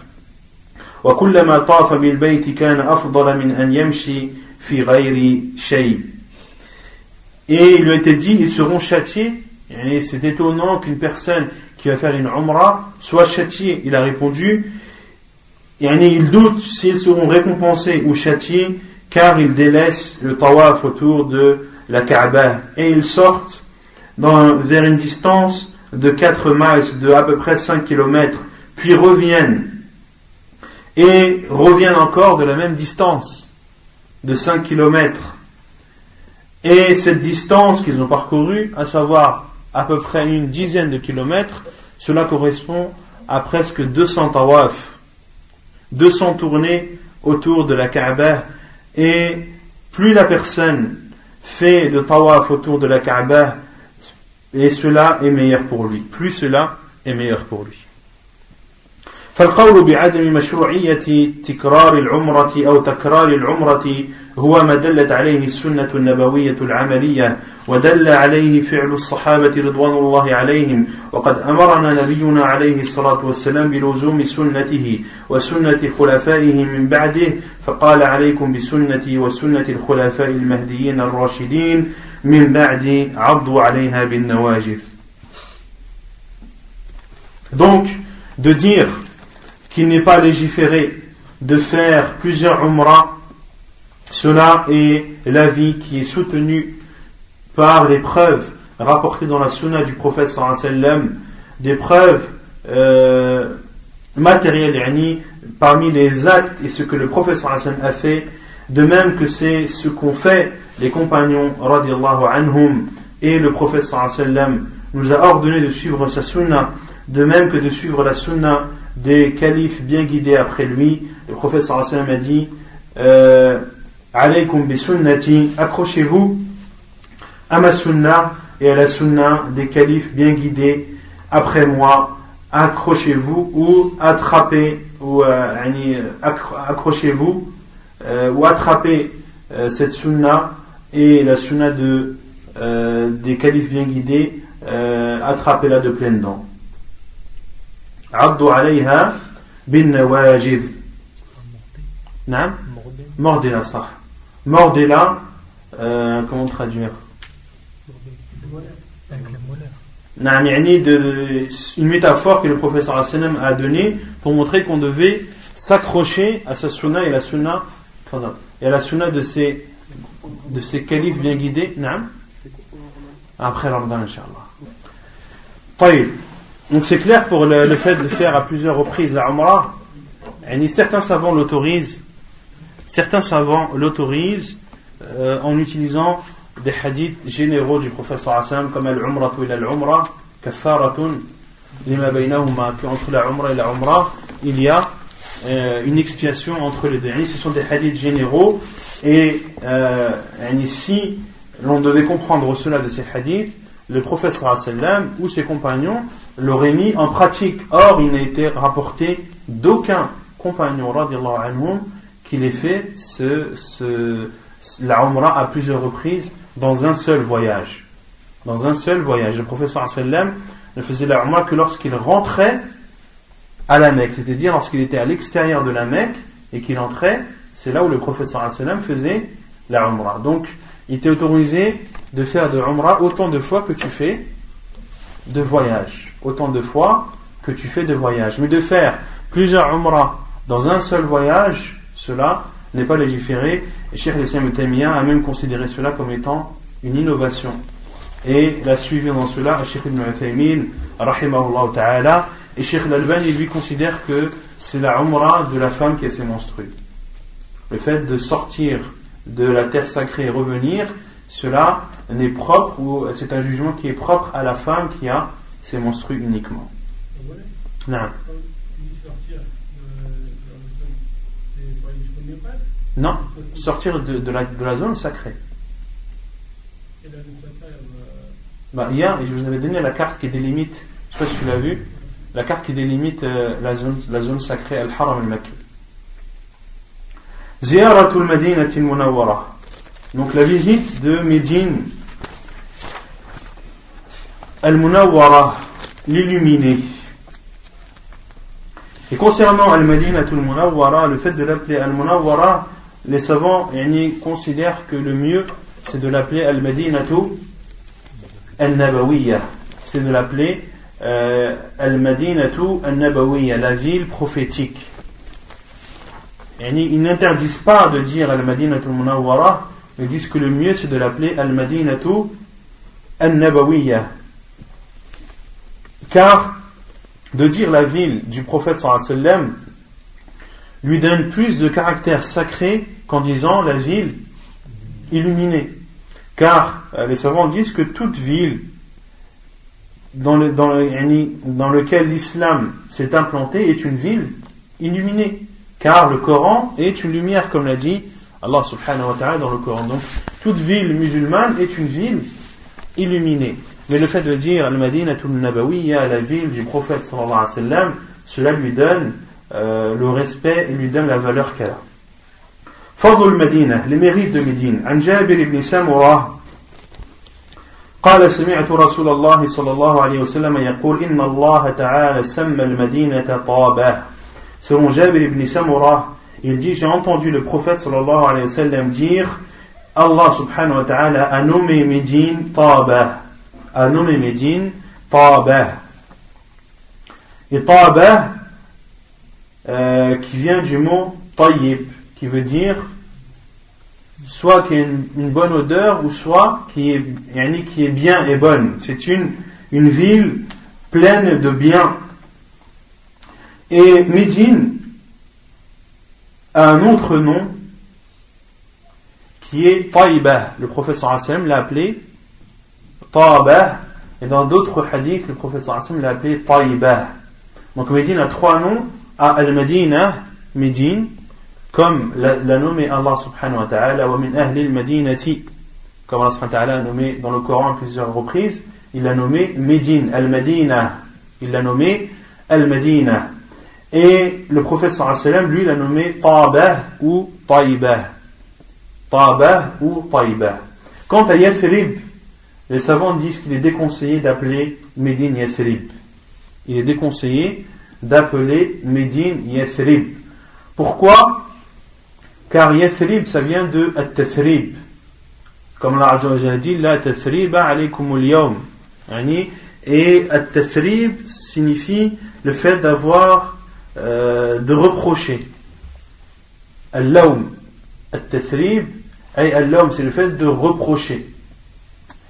وكلما طاف بالبيت كان أفضل من أن يمشي في غير شيء Et il lui a été dit, ils seront châtiés, Et c'est étonnant qu'une personne qui va faire une umrah soit châtiée. Il a répondu, il doute s'ils seront récompensés ou châtiés car ils délaissent le tawaf autour de la Kaaba et ils sortent dans, vers une distance de 4 miles, de à peu près 5 km, puis reviennent et reviennent encore de la même distance de 5 km. Et cette distance qu'ils ont parcourue, à savoir à peu près une dizaine de kilomètres, cela correspond à presque 200 tawaf, 200 tournées autour de la Kaaba et plus la personne fait de tawaf autour de la Kaaba, et cela est meilleur pour lui. Plus cela est meilleur pour lui. فالقول بعدم مشروعية تكرار العمرة أو تكرار العمرة هو ما دلت عليه السنة النبوية العملية ودل عليه فعل الصحابة رضوان الله عليهم وقد أمرنا نبينا عليه الصلاة والسلام بلزوم سنته وسنة خلفائه من بعده فقال عليكم بسنتي وسنة الخلفاء المهديين الراشدين من بعد عضوا عليها بالنواجذ. Donc, de dire qu'il n'est pas légiféré de faire plusieurs umrah. Cela est l'avis qui est soutenu par les preuves rapportées dans la sunna du prophète sallam, des preuves euh, matérielles, parmi les actes et ce que le prophète sallam a fait, de même que c'est ce qu'ont fait les compagnons radiallahu anhum et le prophète sallam nous a ordonné de suivre sa sunna, de même que de suivre la sunna des califes bien guidés après lui. Le prophète sallam a dit euh, alaykum bi sunnati, accrochez-vous à ma sunna et à la sunna des califes bien guidés après moi, accrochez-vous ou attrapez ou euh, accrochez-vous euh, ou attrapez euh, cette sunna et la sunna de, des califes bien guidés, attrapez-la de pleine dents. Abdu alayha bin nawajid. Mordez-la. Mordez-la, euh, comment traduire? De, une métaphore que le professeur Hassanem a donnée pour montrer qu'on devait s'accrocher à sa sunna et la sunna et à la sunna de ses de ses califes bien guidés. Après Ramadan Inch'Allah donc c'est clair pour le, fait de faire à plusieurs reprises la Umrah. Certains savants l'autorisent. Certains savants l'autorisent euh, en utilisant des hadiths généraux du professeur Hassan comme al-umra ila al-umra kafaratun lima entre la umra et la umra il y a euh, une expiation entre les deux. Ce sont des hadiths généraux. Et euh, si l'on devait comprendre cela de ces hadiths le professeur sallam ou ses compagnons l'auraient mis en pratique or il n'a été rapporté d'aucun compagnon qu'il ait fait ce, la Umrah à plusieurs reprises dans un seul voyage. Dans un seul voyage. Le professeur sallam ne faisait la Umrah que lorsqu'il rentrait à la Mecque, c'est-à-dire lorsqu'il était à l'extérieur de la Mecque et qu'il entrait, c'est là où le professeur sallam faisait la Umrah. Donc, il était autorisé de faire de Umrah autant de fois que tu fais de voyage. Autant de fois que tu fais de voyage. Mais de faire plusieurs Umrah dans un seul voyage, cela n'est pas légiféré. Et Cheikh Islam a même considéré cela comme étant une innovation. Et l'a suivi dans cela Cheikh Ibn Uthaymin, rahimahullah ta'ala. Et Cheikh Al-Albani lui considère que c'est la umrah de la femme qui a ses menstrues. Le fait de sortir de la terre sacrée et revenir, cela n'est propre, ou c'est un jugement qui est propre à la femme qui a ses menstrues uniquement. Non. Non, sortir de, de, la, de la zone sacrée. Bah, hier, je vous avais donné la carte qui délimite, je ne sais pas si tu l'as vu, la carte qui délimite euh, la, zone, la zone sacrée Al-Haram al-Makki. Ziyaratul Madinati al-Munawwara. Donc la visite de Médine al-Munawwara, l'illuminé. Et concernant al-Madinatul Munawwara, le fait de l'appeler al-Munawwara, les savants considèrent que le mieux c'est de l'appeler Al-Madinatu Al-Nabawiyya c'est de l'appeler euh, Al-Madinatu Al-Nabawiyya, la ville prophétique. ils n'interdisent pas de dire Al-Madinatu Al-Munawwara, ils disent que le mieux c'est de l'appeler Al-Madinatu Al-Nabawiyya. Car de dire la ville du prophète sallam lui donne plus de caractère sacré qu'en disant la ville illuminée. Car euh, les savants disent que toute ville dans, le, lequel l'islam s'est implanté est une ville illuminée. Car le Coran est une lumière, comme l'a dit Allah subhanahu wa ta'ala dans le Coran. Donc, toute ville musulmane est une ville illuminée. Mais le fait de dire Al-Madinatul Nabawiyya, la ville du prophète sallallahu alayhi wa sallam, cela lui donne euh, le respect et lui donne la valeur qu'elle a. فضل المدينة les mérites de Médine عن جابر بن سمرة قال سمعت رسول الله صلى الله عليه وسلم يقول إن الله تعالى سمى المدينة طابة selon Jabir ibn Samura il dit j'ai entendu le prophète sallallahu alayhi wa sallam dire Allah subhanahu wa ta'ala a nommé Médine Taba a nommé Médine Taba et Taba euh, qui vient du mot Tayyib qui veut dire soit qui a une, bonne odeur ou soit qui est, qui est bien et bonne. C'est une, ville pleine de bien. Et Médine a un autre nom qui est Taïba. Le professeur l'a appelé Taïba. Et dans d'autres hadiths, le professeur Hassan l'a appelé Taïba. Donc Médine a trois noms. À Al-Madina, Médine, comme l'a nommé Allah subhanahu wa ta'ala, wa min ahli al-madinati, comme Allah subhanahu wa ta'ala a nommé dans le Coran à plusieurs reprises, il l'a nommé Médine, al-Madina, il l'a nommé al-Madina. Et le prophète sallallahu lui, l'a nommé Tabah ou Taïbah. Tabah ou Taïbah. Quant à Yathrib, les savants disent qu'il est déconseillé d'appeler Médine Yathrib. Il est déconseillé d'appeler Médine Yathrib. Pourquoi? Car Yathrib, ça vient de At-Tathrib. Comme Allah a dit, La Tathriba alaykum al-yawm. Et At-Tathrib signifie le fait d'avoir, euh, de reprocher. Al-Lawm. At-Tathrib, Al-Lawm, c'est le fait de reprocher.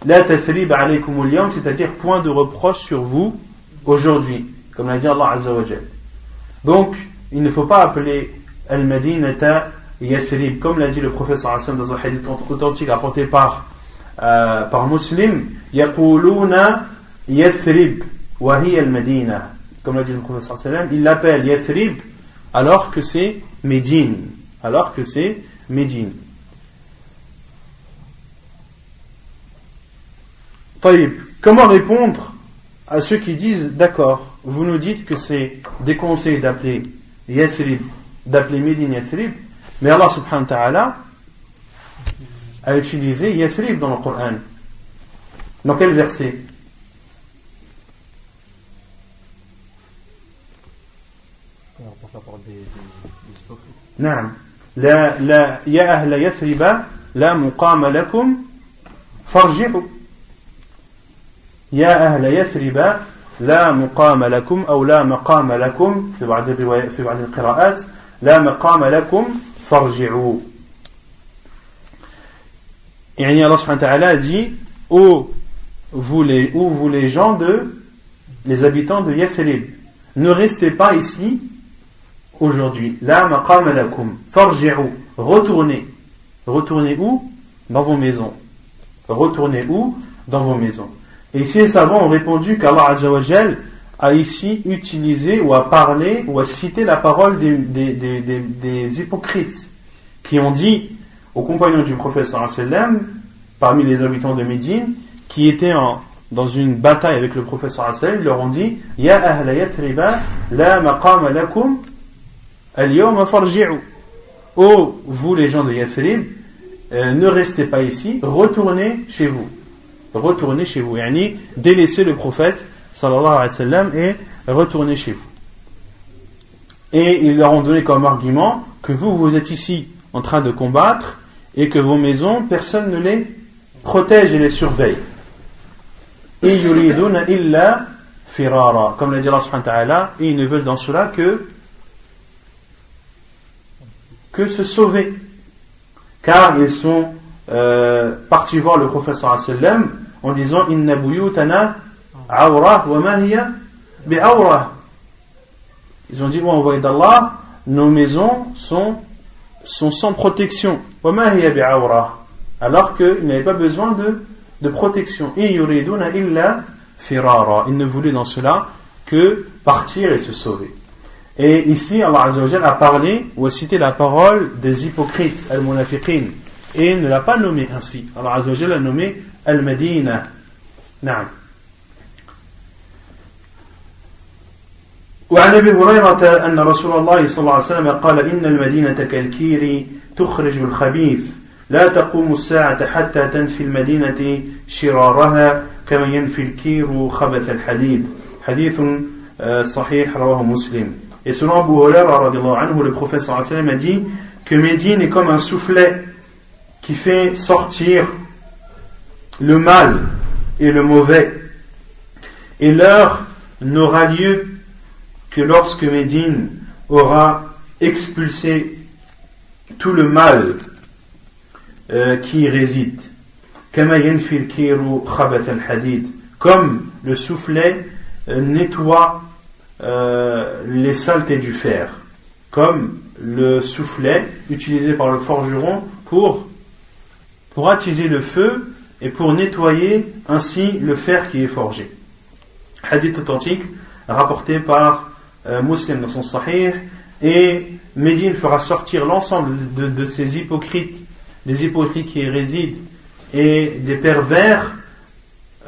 La Tathrib alaykum al-yawm, c'est-à-dire point de reproche sur vous aujourd'hui. Comme l'a dit Allah Azza wa Donc, il ne faut pas appeler Al-Madinata Yathrib, comme l'a dit le professeur Hassan dans un hadith authentique apporté par, euh, par Muslim, Yaquluna Yathrib, Wahi al-Medina. Comme l'a dit le professeur Hassan, il l'appelle Yathrib alors que c'est Médine. Alors que c'est Médine. Comment répondre à ceux qui disent d'accord, vous nous dites que c'est déconseillé d'appeler Yathrib, d'appeler Médine Yathrib, mais Allah subhanahu wa ta'ala a utilisé Yathrib dans le Coran. Dans quel verset نعم لا لا يا أهل يثرب لا مقام لكم فارجعوا يا أهل يثرب لا مقام لكم أو لا مقام لكم في بعض الروايات في بعض القراءات لا مقام لكم farji'u. Et Allah subhanahu a dit ô vous, les, vous les gens de les habitants de Yathrib ne restez pas ici aujourd'hui la maqam lakum farji'u retournez retournez où dans vos maisons retournez où dans vos maisons et ici les savants ont répondu qu'Allah a ici utilisé ou a parlé ou a cité la parole des, des, des, des hypocrites qui ont dit aux compagnons du prophète parmi les habitants de Médine, qui étaient en, dans une bataille avec le prophète ils leur ont dit Ya ahla yatriba la maqama lakum al. Oh, vous les gens de Yathrib, euh, ne restez pas ici, retournez chez vous. Retournez chez vous. Yani, délaissez le prophète sallallahu alayhi wa et retournez chez vous. Et ils leur ont donné comme argument que vous, vous êtes ici en train de combattre et que vos maisons, personne ne les protège et les surveille. illa firara. Comme l'a dit Allah subhanahu wa ta'ala, et ils ne veulent dans cela que que se sauver. Car ils sont euh, partis voir le professeur sallam en disant Inna. Ils ont dit, bon, envoyé d'Allah, nos maisons sont, sont sans protection. Wa bi awra. Alors qu'ils n'avaient pas besoin de, de protection. Ils ne voulaient dans cela que partir et se sauver. Et ici, Allah a parlé ou a cité la parole des hypocrites, al-munafiqin, et ne l'a pas nommé ainsi. Allah Azzawajal a nommé al-Madina. Naam. وعن ابي هريره ان رسول الله صلى الله عليه وسلم قال ان المدينه كالكير تخرج الخبيث لا تقوم الساعه حتى تنفي المدينه شرارها كما ينفي الكير خبث الحديد حديث صحيح رواه مسلم Et selon Abu Huraira, anhu, le prophète sallam a dit que Médine est comme un soufflet qui fait sortir le mal et le mauvais. Et l'heure n'aura lieu que lorsque Médine aura expulsé tout le mal euh, qui y réside. Comme le soufflet euh, nettoie euh, les saletés du fer, comme le soufflet utilisé par le forgeron pour, pour attiser le feu et pour nettoyer ainsi le fer qui est forgé. Hadith authentique rapporté par euh, Muslim dans son Sahih et Médine fera sortir l'ensemble de, ces hypocrites, des hypocrites qui y résident et des pervers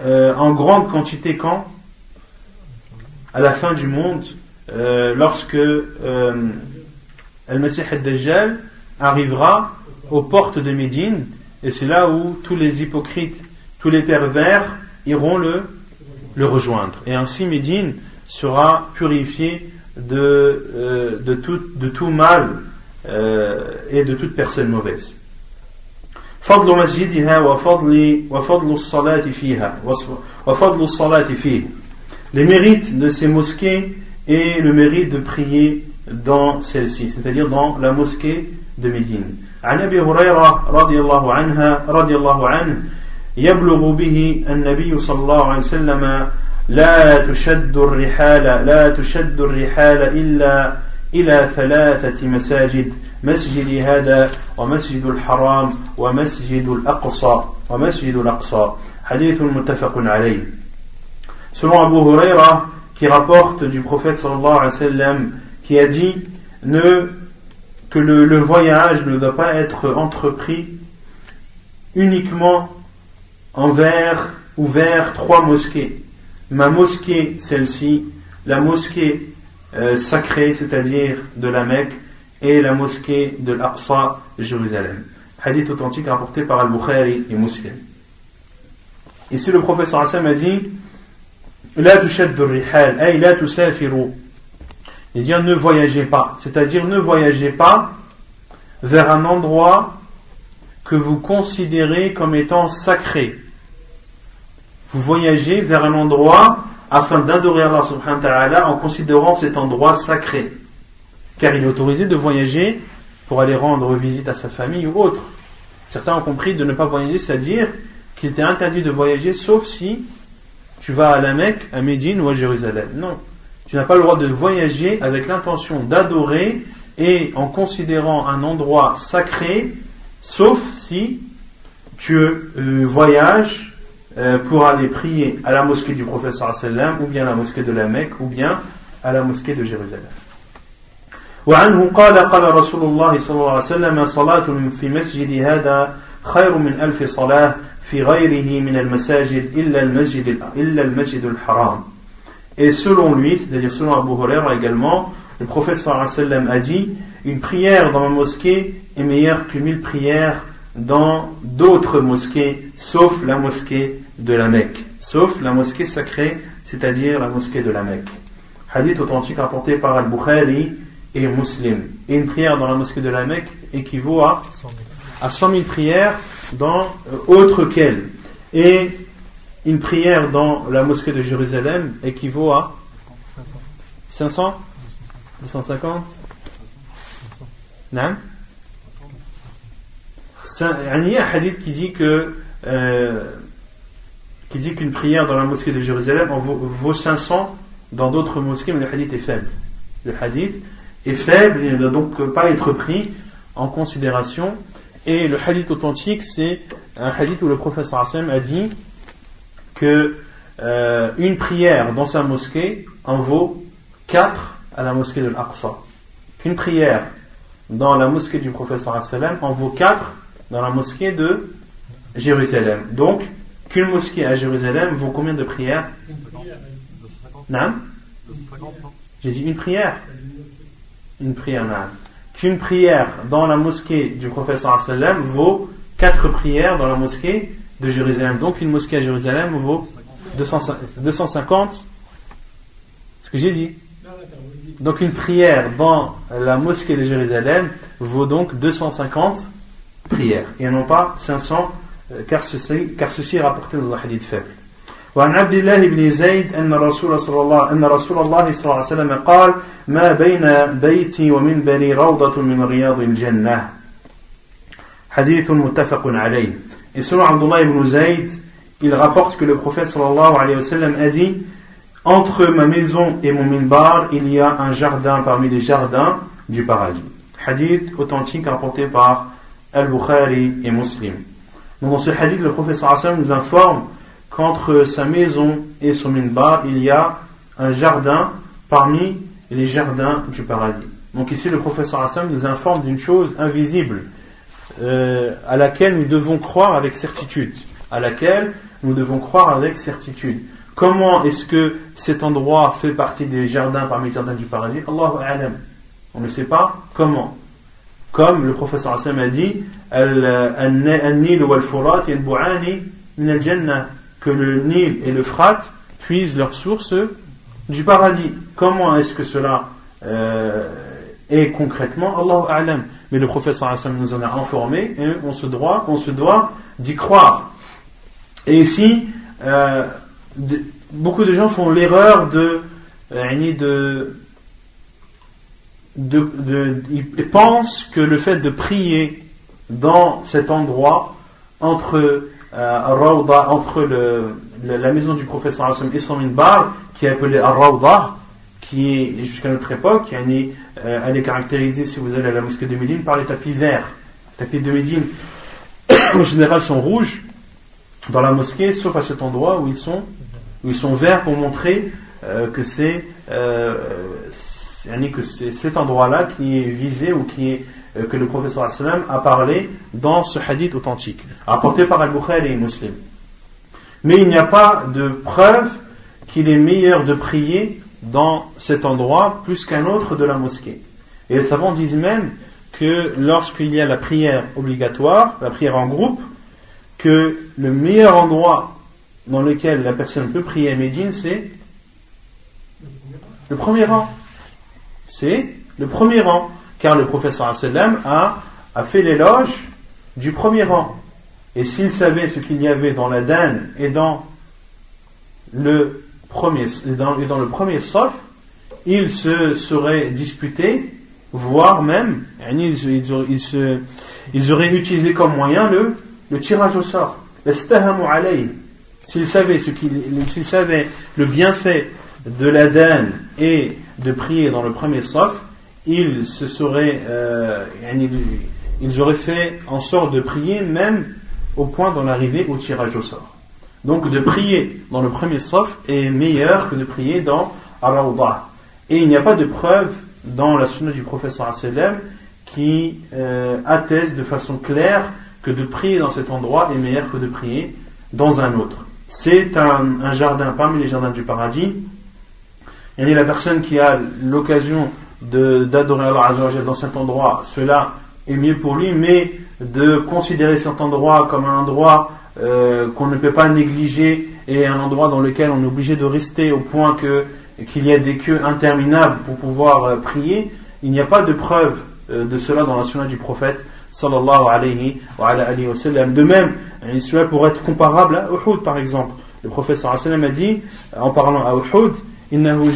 euh, en grande quantité quand? À la fin du monde, euh, lorsque euh, Al-Masih al-Dajjal arrivera aux portes de Médine, et c'est là où tous les hypocrites, tous les pervers iront le, le rejoindre. Et ainsi Médine sera purifié de, euh, de, tout, de tout mal euh, et de toute personne mauvaise. فضل مسجدها وفضل وفضل الصلاة فيها وفضل الصلاة فيه les mérites de ces mosquées et le mérite de prier dans celle-ci, c'est-à-dire dans la mosquée de Médine. عن أبي هريرة رضي الله عنها رضي الله عنه يبلغ به النبي صلى الله عليه وسلم لا تشد الرحال لا تشد الرحال إلا إلى ثلاثة مساجد مسجد هذا ومسجد الحرام ومسجد الأقصى ومسجد الأقصى. حديث متفق عليه. Selon Abu Huraira, qui rapporte du prophète sallallahu alayhi wa sallam, qui a dit ne, que le, voyage ne doit pas être entrepris uniquement envers ou vers trois mosquées. Ma mosquée, celle-ci, la mosquée euh, sacrée, c'est-à-dire de la Mecque, et la mosquée de l'Aqsa, Jérusalem. Hadith authentique rapporté par Al-Bukhari et Muslim. Ici, le professeur Hassan a dit La rihal, ay la tusafiru. Il dit ne voyagez pas, c'est-à-dire ne voyagez pas vers un endroit que vous considérez comme étant sacré. Vous voyagez vers un endroit afin d'adorer Allah subhanahu wa ta'ala en considérant cet endroit sacré. Car il est autorisé de voyager pour aller rendre visite à sa famille ou autre. Certains ont compris de ne pas voyager, c'est-à-dire qu'il était interdit de voyager sauf si tu vas à la Mecque, à Médine ou à Jérusalem. Non. Tu n'as pas le droit de voyager avec l'intention d'adorer et en considérant un endroit sacré, sauf si tu euh, voyages euh, pour aller prier à la mosquée du professeur sallam ou bien à la mosquée de la Mecque ou bien à la mosquée de Jérusalem. وعنه قال قال رسول الله صلى الله عليه وسلم صلاة في مسجد هذا خير من ألف صلاة في غيره من المساجد إلا المسجد إلا المسجد الحرام Et selon lui, c'est-à-dire selon Abu Huraira également, le prophète a dit Une prière dans ma mosquée est meilleure que mille prières dans d'autres mosquées, sauf la mosquée de la Mecque. Sauf la mosquée sacrée, c'est-à-dire la mosquée de la Mecque. Hadith authentique rapporté par Al-Bukhari et Muslim. Et une prière dans la mosquée de la Mecque équivaut à, à 100 000 prières dans euh, autre qu'elle. Et une prière dans la mosquée de Jérusalem équivaut à 500 250 Non Il y a un hadith qui dit que euh, qui dit qu'une prière dans la mosquée de Jérusalem en vaut, 500 dans d'autres mosquées, mais le hadith est faible. Le hadith est faible, il ne doit donc pas être pris en considération. Et le hadith authentique, c'est un hadith où le Hassan a dit que euh, une prière dans sa mosquée en vaut 4 à la mosquée de l'Aqsa. Qu'une prière dans la mosquée du professeur Hassan en vaut 4 dans la mosquée de Jérusalem. Donc, qu'une mosquée à Jérusalem vaut combien de prières? Non J'ai dit une prière Une prière, non. Qu'une prière dans la mosquée du professeur sallam vaut quatre prières dans la mosquée de Jérusalem. Donc une mosquée à Jérusalem vaut 250. Ce que j'ai dit. Donc une prière dans la mosquée de Jérusalem vaut donc 250 prières et non pas 500 car ceci, car ceci est rapporté dans un hadith faible. وعن عبد الله بن زيد أن رسول صلى الله أن رسول الله صلى الله عليه وسلم قال ما بين بيتي ومنبري روضة من رياض الجنة حديث متفق عليه et selon Abdullah ibn Zayd, il rapporte que le prophète sallallahu alayhi wa sallam a dit Entre ma maison et mon minbar, il y a un jardin parmi les jardins du paradis. Hadith authentique rapporté par Al-Bukhari et Muslim. dans ce hadith, le professeur Hassan nous informe qu'entre sa maison et son minbar, il y a un jardin parmi les jardins du paradis. Donc ici, le professeur Hassan nous informe d'une chose invisible, euh, à laquelle nous devons croire avec certitude. À laquelle nous devons croire avec certitude. Comment est-ce que cet endroit fait partie des jardins parmi les jardins du paradis? Allahu On ne sait pas comment. Comme le professeur Hassan a dit, que le Nil et le Frat puisent leur source du paradis. Comment est-ce que cela euh, est concrètement? Allah A'lam. Mais le professeur nous en a informé et on se doit, on se doit d'y croire. Et ici, euh, beaucoup de gens font l'erreur de, euh, de ils pensent que le fait de prier dans cet endroit entre euh, entre la maison du professeur Hassan et son minbar, qui est appelé Ar-Rawda, qui est jusqu'à notre époque, euh, elle est caractérisée, si vous allez à la mosquée de Médine, par les tapis verts. Les tapis de Médine, en général, sont rouges dans la mosquée, sauf à cet endroit où ils sont, où ils sont verts pour montrer euh, que c'est euh, cet endroit-là qui est visé ou qui est, euh, que le professeur a parlé dans ce hadith authentique, apporté par Al-Bukhari et Muslim. Mais il n'y a pas de preuve qu'il est meilleur de prier dans cet endroit plus qu'un autre de la mosquée. Et les savants disent même que lorsqu'il y a la prière obligatoire, la prière en groupe, que le meilleur endroit dans lequel la personne peut prier à Médine, c'est le premier rang c'est le premier rang, car le professeur a, a fait l'éloge du premier rang. Et s'il savait ce qu'il y avait dans la danne et dans le premier, dans, le premier sof, il se serait disputé, voire même, ils, ils, ils, auraient utilisé comme moyen le, tirage au sort. S'il savait ce qu'il, s'il savait le bienfait de la et de prier dans le premier saf, ils se seraient, euh, ils auraient fait en sorte de prier même au point d'en arriver au tirage au sort. Donc de prier dans le premier saf est meilleur que de prier dans al Et il n'y a pas de preuve dans la sunna du professeur sallam qui euh, atteste de façon claire que de prier dans cet endroit est meilleur que de prier dans un autre. C'est un, un jardin parmi les jardins du paradis et la personne qui a l'occasion d'adorer Allah Azzawajal dans cet endroit, cela est mieux pour lui, mais de considérer cet endroit comme un endroit euh, qu'on ne peut pas négliger et un endroit dans lequel on est obligé de rester au point que qu'il y a des queues interminables pour pouvoir euh, prier, il n'y a pas de preuve euh, de cela dans la sunna du prophète sallallahu alayhi wa, sallam. De même, cela pourrait être comparable à Uhud par exemple le prophète sallam a dit, en parlant à Uhud, Innahu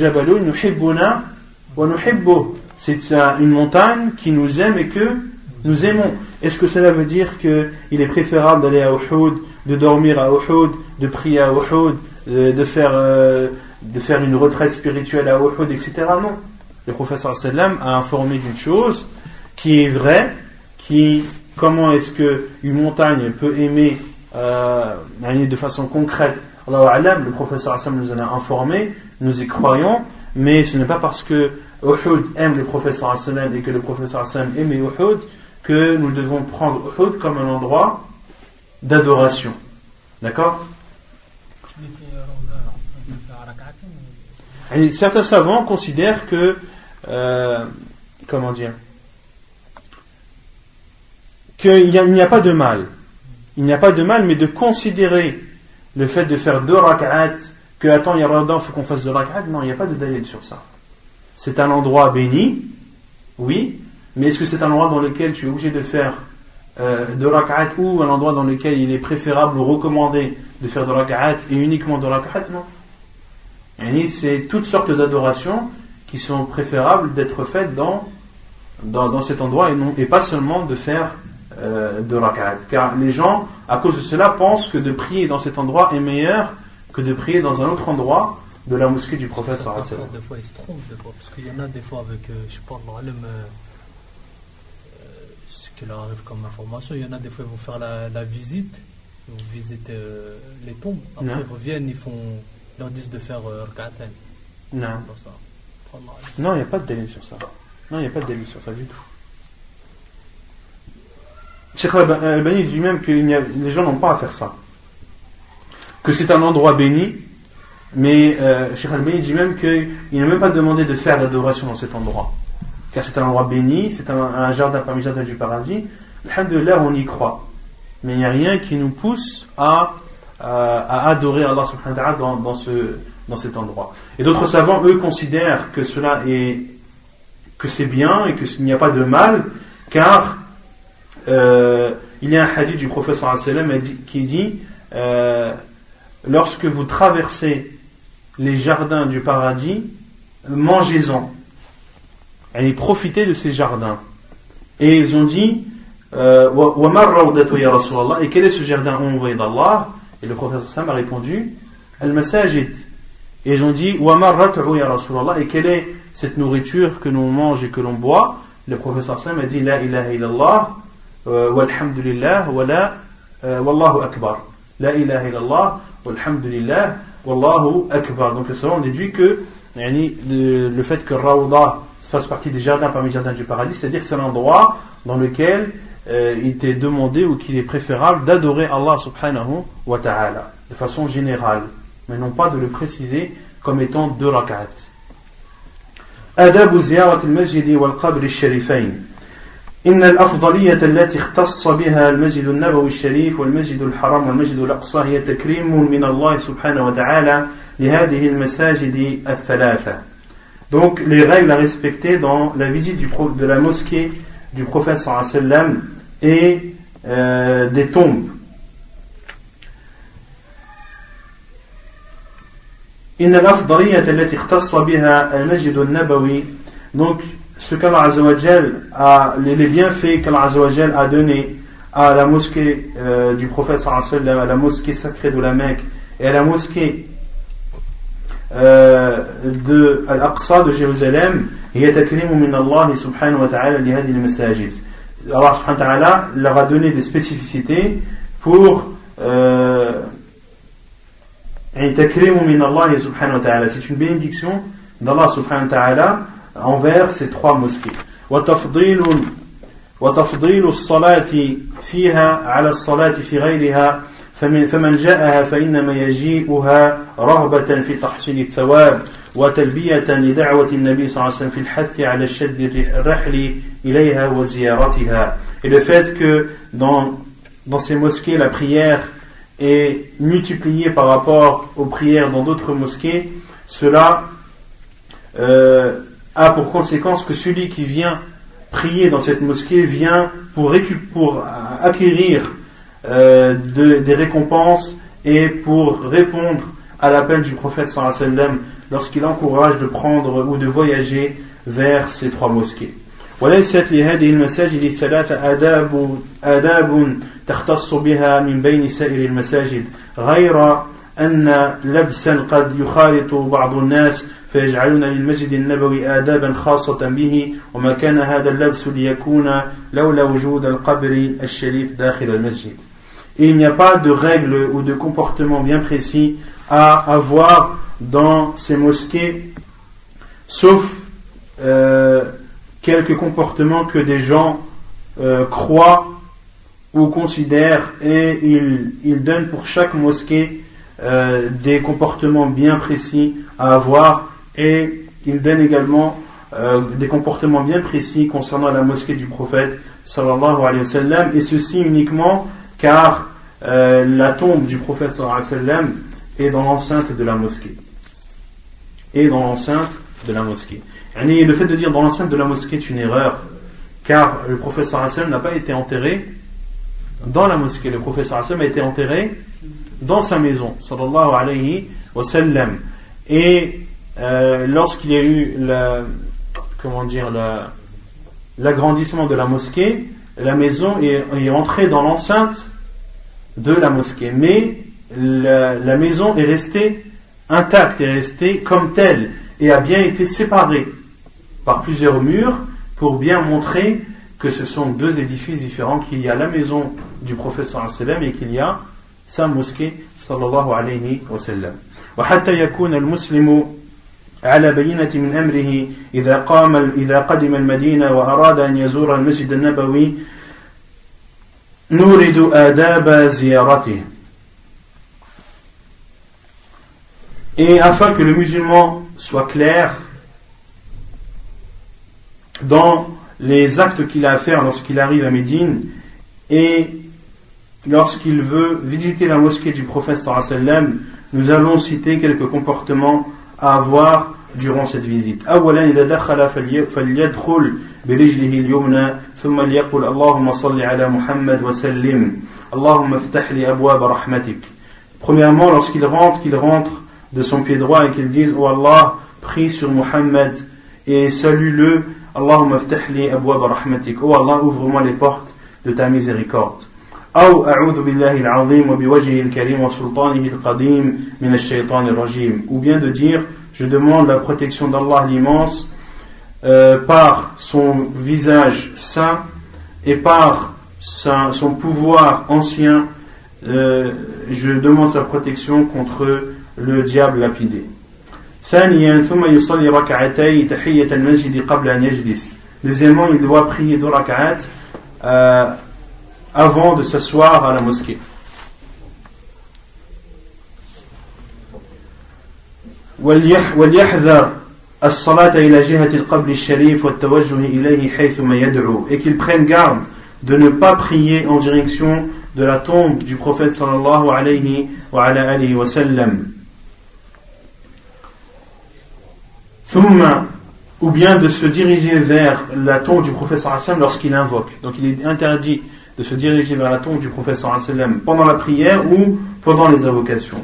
wa. C'est une montagne qui nous aime et que nous aimons. Est-ce que cela veut dire qu'il est préférable d'aller à Uhud, de dormir à Uhud, de prier à Uhud, de faire, euh, de faire une retraite spirituelle à Uhud, etc. Non. Le professeur sallam a informé d'une chose qui est vraie, qui, comment est-ce qu'une montagne peut aimer euh, de façon concrète Allah le professeur sallam nous en a informé, nous y croyons, mais ce n'est pas parce que Uhud aime le professeur sallam et que le professeur sallam aime Uhud que nous devons prendre Uhud comme un endroit d'adoration. D'accord certains savants considèrent que, euh, comment dire, qu'il n'y a, pas de mal. Il n'y a pas de mal, mais de considérer le fait de faire deux rak'at, que attends, il y a Ramadan, il faut qu'on fasse deux rak'at, non, il n'y a pas de dalil sur ça. C'est un endroit béni, oui, mais est-ce que c'est un endroit dans lequel tu es obligé de faire euh, deux rak'at ou un endroit dans lequel il est préférable ou recommandé de faire deux rak'at et uniquement deux rak'at? Non. C'est toutes sortes d'adorations qui sont préférables d'être faites dans, dans, cet endroit et, non, et pas seulement de faire euh, deux rak'at. Car les gens, à cause de cela, pensent que de prier dans cet endroit est meilleur que de prier dans un autre endroit de la mosquée du prophète. Des fois, ils se trompent, parce qu'il y en a des fois avec, euh, je sais euh, qui leur arrive comme information, il y en a des fois, ils vont faire la, la visite, ils vont visiter les tombes, après ils reviennent, ils font leur disent de faire euh, Non. Non, il n'y a pas de délit sur ça. Non, il n'y a pas de délit sur ça du tout. Cheikh Al-Bani dit même que les gens n'ont pas à faire ça. Que c'est un endroit béni, mais euh, Cheikh Al-Bani dit même qu'il n'a même pas demandé de faire l'adoration dans cet endroit. Car c'est un endroit béni, c'est un, jardin parmi les jardins du paradis. Alhamdulillah, on y croit. Mais il n'y a rien qui nous pousse à à, adorer Allah subhanahu wa ta'ala dans, dans, ce, dans cet endroit. Et d'autres savants, eux, considèrent que cela est, que c'est bien et qu'il n'y a pas de mal, car euh, il y a un hadith du professeur qui dit euh, lorsque vous traversez les jardins du paradis, mangez-en. Et profitez de ces jardins. Et ils ont dit, euh, et quel est ce jardin envoyé d'Allah? Et le Sam a répondu Al-Masajid. Et ils ont dit. Et quelle est cette nourriture que l'on mange et que l'on boit? Le Sam a dit La ilaha illallah, euh, walhamdulillah, wa la, euh, wallahu akbar. La ilaha illallah, walhamdulillah, wallahu akbar. Donc, le savant déduit que le fait que Rawda fasse partie des jardins parmi les jardins du paradis, c'est-à-dire que c'est l'endroit dans lequel euh, il t'est demandé ou qu'il est préférable d'adorer Allah subhanahu wa ta'ala de façon générale, mais non pas de le préciser comme étant deux rak'at. آداب زيارة المسجد والقبر الشريفين إن الأفضلية التي اختص بها المسجد النبوي الشريف والمسجد الحرام والمسجد الأقصى هي تكريم من الله سبحانه وتعالى لهذه المساجد الثلاثة. donc les règles à respecter dans la visite de la mosquée du prophète sallam et euh, des tombes. Donc ce qu'Allah Azzawajal a, les bienfaits qu'Allah Azzawajal a donnés à la mosquée euh, du prophète sallam, à la mosquée sacrée de la Mecque et à la mosquée de Al-Aqsa de Jérusalem هي تكريم من الله سبحانه وتعالى المساجد Allah subhanahu wa ta'ala leur a donné des spécificités pour euh, c'est une bénédiction d'Allah subhanahu wa ta'ala envers ces trois mosquées وتفضيل وتفضيل الصلاة فيها على الصلاة في غيرها فمن فمن جاءها فإنما يجيئها رغبة في تحصيل الثواب وتلبية لدعوة النبي صلى الله عليه وسلم في الحث على الشد الرحل إليها وزيارتها et le fait que dans, dans ces mosquées la prière est multipliée par rapport aux prières dans d'autres mosquées cela euh, a pour conséquence que celui qui vient prier dans cette mosquée vient pour, pour acquérir euh, de, des récompenses et pour répondre à l'appel du prophète sallam lorsqu'il encourage de prendre ou de voyager vers ces trois mosquées. وليست لهذه المساجد الثلاثة آداب آداب تختص بها من بين سائر المساجد غير أن لبسا قد يخالط بعض الناس فيجعلون للمسجد النبوي آدابا خاصة به وما كان هذا اللبس ليكون لولا وجود القبر الشريف داخل المسجد et il n'y a pas de règles ou de comportements bien précis à avoir dans ces mosquées, sauf euh, quelques comportements que des gens euh, croient ou considèrent et ils, ils, donnent pour chaque mosquée euh, des comportements bien précis à avoir et ils donnent également des comportements bien précis concernant la mosquée du prophète sallallahu alayhi wa sallam et ceci uniquement car euh, la tombe du prophète sallam est dans l'enceinte de la mosquée et dans l'enceinte de la mosquée le fait de dire dans l'enceinte de la mosquée est une erreur, car le professeur Hassan n'a pas été enterré dans la mosquée. Le professeur Hassan a été enterré dans sa maison, sallallahu alayhi wa sallam. Et euh, lorsqu'il y a eu l'agrandissement de la mosquée, la maison est, est entrée dans l'enceinte de la mosquée. Mais la, la maison est restée intacte, est restée comme telle et a bien été séparée par plusieurs murs pour bien montrer que ce sont deux édifices différents, qu'il y a la maison du prophète sallallahu et qu'il y a sa mosquée sallallahu alayhi wa sallam. وحتى يكون المسلم على بينة من أمره إذا قام إذا قدم المدينة وأراد أن يزور المسجد النبوي نورد آداب زيارته Et afin que le musulman soit clair dans les actes qu'il a à faire lorsqu'il arrive à Médine et lorsqu'il veut visiter la mosquée du prophète sallam, nous allons citer quelques comportements à avoir durant cette visite. أولا إذا دخل فليدخل برجله اليمنى ثم ليقل اللهم صل على محمد وسلم اللهم افتح لي أبواب رحمتك Premièrement, lorsqu'il rentre, qu'il rentre de son pied droit et qu'il dise Oh Allah, prie sur Muhammad et salue-le اللهم افتح لي أبواب رحمتك Oh Allah ouvre-moi les portes de ta miséricorde أو أعوذ بالله العظيم وبوجهه الكريم وسلطانه القديم من الشيطان الرجيم ou bien de dire je demande la protection d'Allah l'immense euh, par son visage saint et par sa, son pouvoir ancien euh, je demande sa protection contre le diable lapidé ثانيا ثم يصلي ركعتي تحية المسجد قبل أن يجلس Deuxièmement, il doit prier deux rak'at euh, avant de s'asseoir à la mosquée. et qu'il prenne garde de ne pas prier en direction de la tombe du prophète sallallahu alayhi wa alayhi wa sallam ou bien de se diriger vers la tombe du prophète sallallahu alayhi wa sallam lorsqu'il invoque donc il est interdit de se diriger vers la tombe du prophète pendant la prière ou pendant les invocations.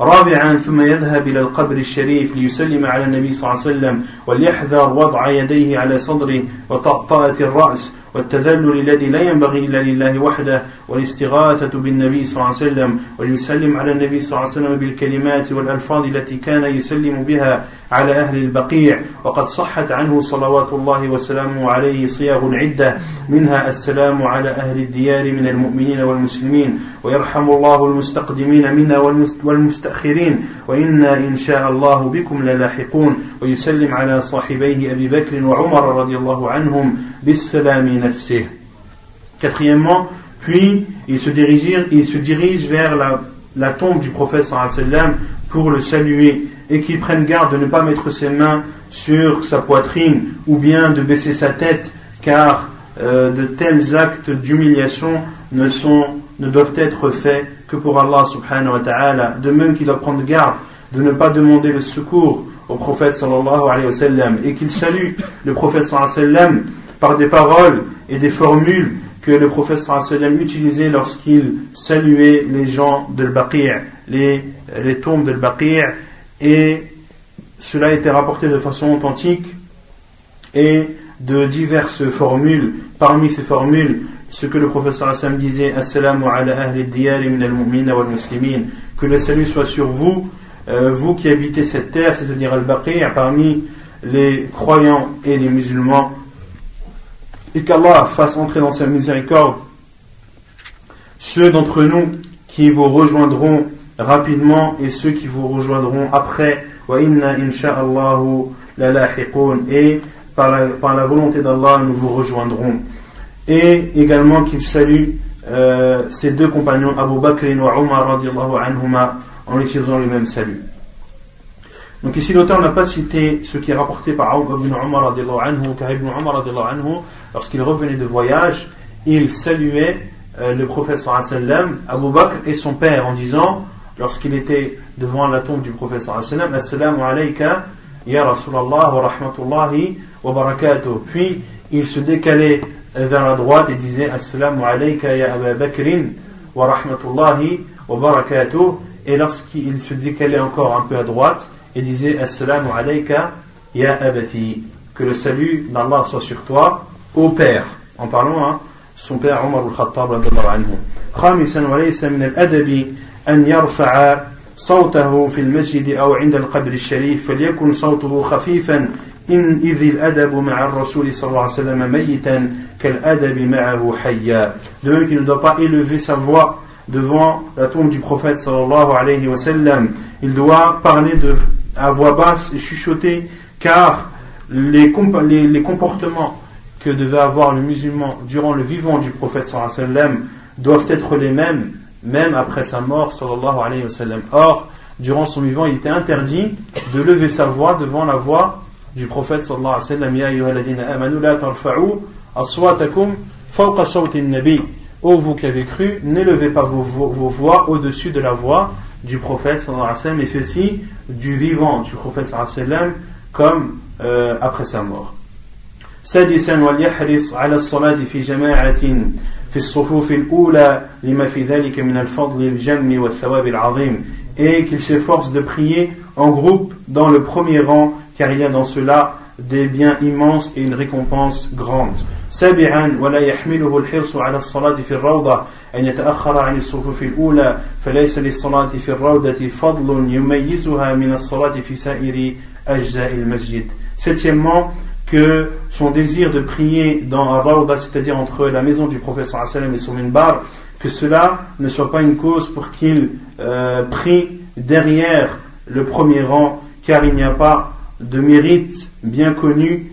رابعا ثم يذهب إلى القبر الشريف ليسلم على النبي صلى الله عليه وسلم وليحذر وضع يديه على صدره وطأطأة الرأس والتذلل الذي لا ينبغي إلا لله وحده والاستغاثة بالنبي صلى الله عليه وسلم ويسلم على النبي صلى الله عليه وسلم بالكلمات والألفاظ التي كان يسلم بها على أهل البقيع. وقد صحت عنه صلوات الله وسلامه عليه صياغ عدة منها السلام على أهل الديار من المؤمنين والمسلمين ويرحم الله المستقدمين منا والمستأخرين وإنا إن شاء الله بكم للاحقون. ويسلم على صاحبيه أبي بكر وعمر رضي الله عنهم بالسلام نفسه Quatrièmement, puis il se dirige, il se dirige vers la, la tombe du prophète sallam pour le saluer et qu'il prenne garde de ne pas mettre ses mains sur sa poitrine ou bien de baisser sa tête car euh, de tels actes d'humiliation ne, sont, ne doivent être faits que pour Allah subhanahu wa ta'ala. De même qu'il doit prendre garde de ne pas demander le secours au prophète sallallahu alayhi wa sallam et qu'il salue le prophète sallallahu alayhi wa sallam par des paroles et des formules que le prophète sallam utilisait lorsqu'il saluait les gens de l'Baqi', les, les tombes de l'Baqi' et cela a été rapporté de façon authentique et de diverses formules. Parmi ces formules, ce que le professeur sallam disait Assalamu ala ahli diyari min al-mu'mina wal muslimin que le salut soit sur vous, euh, vous qui habitez cette terre, c'est-à-dire al-Baqi' parmi les croyants et les musulmans et qu'Allah fasse entrer dans sa miséricorde ceux d'entre nous qui vous rejoindront rapidement et ceux qui vous rejoindront après. Et par la, par la volonté d'Allah, nous vous rejoindrons. Et également qu'il salue euh, ses deux compagnons, Abu Bakr et Umar en utilisant le même salut. Donc ici l'auteur n'a pas cité ce qui est rapporté par Ibn Umar anhu, car Ibn anhu, lorsqu'il revenait de voyage, il saluait euh, le prophète sallam, Abu Bakr et son père en disant, lorsqu'il était devant la tombe du prophète sallam, Assalamu alayka ya Rasulallah wa rahmatullahi wa barakatuh. Puis il se décalait vers la droite et disait Assalamu alayka ya Abu Bakrin wa rahmatullahi wa barakatuh. Et lorsqu'il se décalait encore un peu à droite, et disait Assalamu alayka ya abati. Que le salut d'Allah soit sur toi, au père. En parlant à son père Omar al-Khattab radiallahu anhu. خامسا وليس من الأدب أن يرفع صوته في المسجد أو عند القبر الشريف فليكن صوته خفيفا إن إذ الأدب مع الرسول صلى الله عليه وسلم ميتا كالأدب معه حيا De même qu'il ne doit pas élever sa voix devant la tombe du prophète sallallahu alayhi wa. Il doit parler de à voix basse et chuchoter, car les, les, comportements que devait avoir le musulman durant le vivant du prophète sallam doivent être les mêmes, même après sa mort sallallahu alayhi wa. Or, durant son vivant, il était interdit de lever sa voix devant la voix du prophète sallallahu alayhi wa sallam. Ya amanu la tarfa'u nabi. Ô vous qui avez cru, n'élevez pas vos, vos voix au-dessus de la voix du prophète sallallahu alayhi wa sallam, et ceci du vivant du prophète sallallahu alayhi wa sallam comme euh, après sa mort. سادسا وليحرص على الصلاة في جماعة في الصفوف الأولى لما في ذلك من الفضل الجم والثواب العظيم et qu'il s'efforce de prier en groupe dans le premier rang car il y a dans cela des biens immenses et une récompense grande. سابعا ولا يحمله الحرص على الصلاة في الروضة أن يتأخر عن الصفوف الأولى فليس للصلاة في الروضة فضل يميزها من الصلاة في سائر أجزاء المسجد. Septièmement, que son désir de prier dans un rawda, c'est-à-dire entre la maison du prophète sallam et son minbar, que cela ne soit pas une cause pour qu'il euh, prie derrière le premier rang, car il n'y a pas de mérite bien connu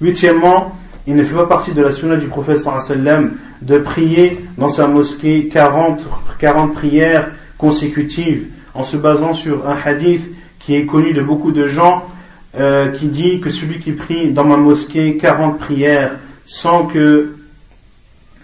Huitièmement, il ne fait pas partie de la sunna du prophète sallam de prier dans sa mosquée 40, 40 prières consécutives en se basant sur un hadith qui est connu de beaucoup de gens euh, qui dit que celui qui prie dans ma mosquée 40 prières sans que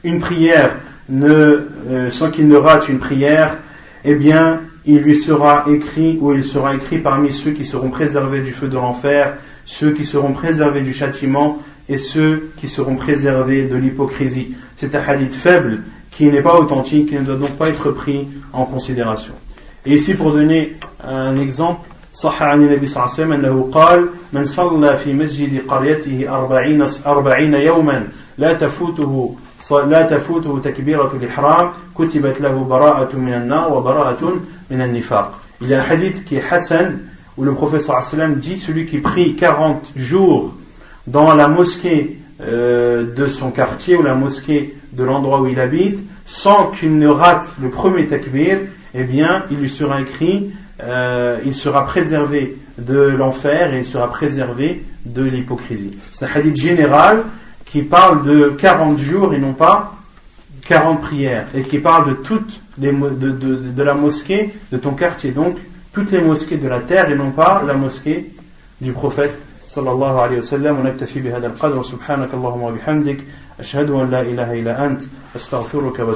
une prière ne, euh, sans qu'il ne rate une prière, eh bien, il lui sera écrit ou il sera écrit parmi ceux qui seront préservés du feu de l'enfer, ceux qui seront préservés du châtiment et ceux qui seront préservés de l'hypocrisie. C'est un hadith faible qui n'est pas authentique, qui ne doit donc pas être pris en considération. Et ici, pour donner un exemple, صح عن النبي صلى الله عليه وسلم أنه قال من صلى في مسجد قريته أربعين, أربعين يوما لا تفوته لا تفوته تكبيرة الإحرام كتبت له براءة من النار وبراءة من النفاق Il y a un hadith qui est Hassan où le prophète sallallahu alayhi wa sallam dit celui qui prie 40 jours dans la mosquée euh, de son quartier ou la mosquée de l'endroit où il habite sans qu'il ne rate le premier takbir eh bien, il lui sera écrit, euh, il sera préservé de l'enfer et il sera préservé de l'hypocrisie. C'est un hadith général qui parle de 40 jours et non pas 40 prières, et qui parle de toutes les, de, de, de, de, la mosquée de ton quartier, donc toutes les mosquées de la terre et non pas la mosquée du prophète sallallahu alayhi wa sallam. On aktafi bihada al-qadr, subhanakallahumma bihamdik, ashhadu an la ilaha illa ant, astaghfiruka wa.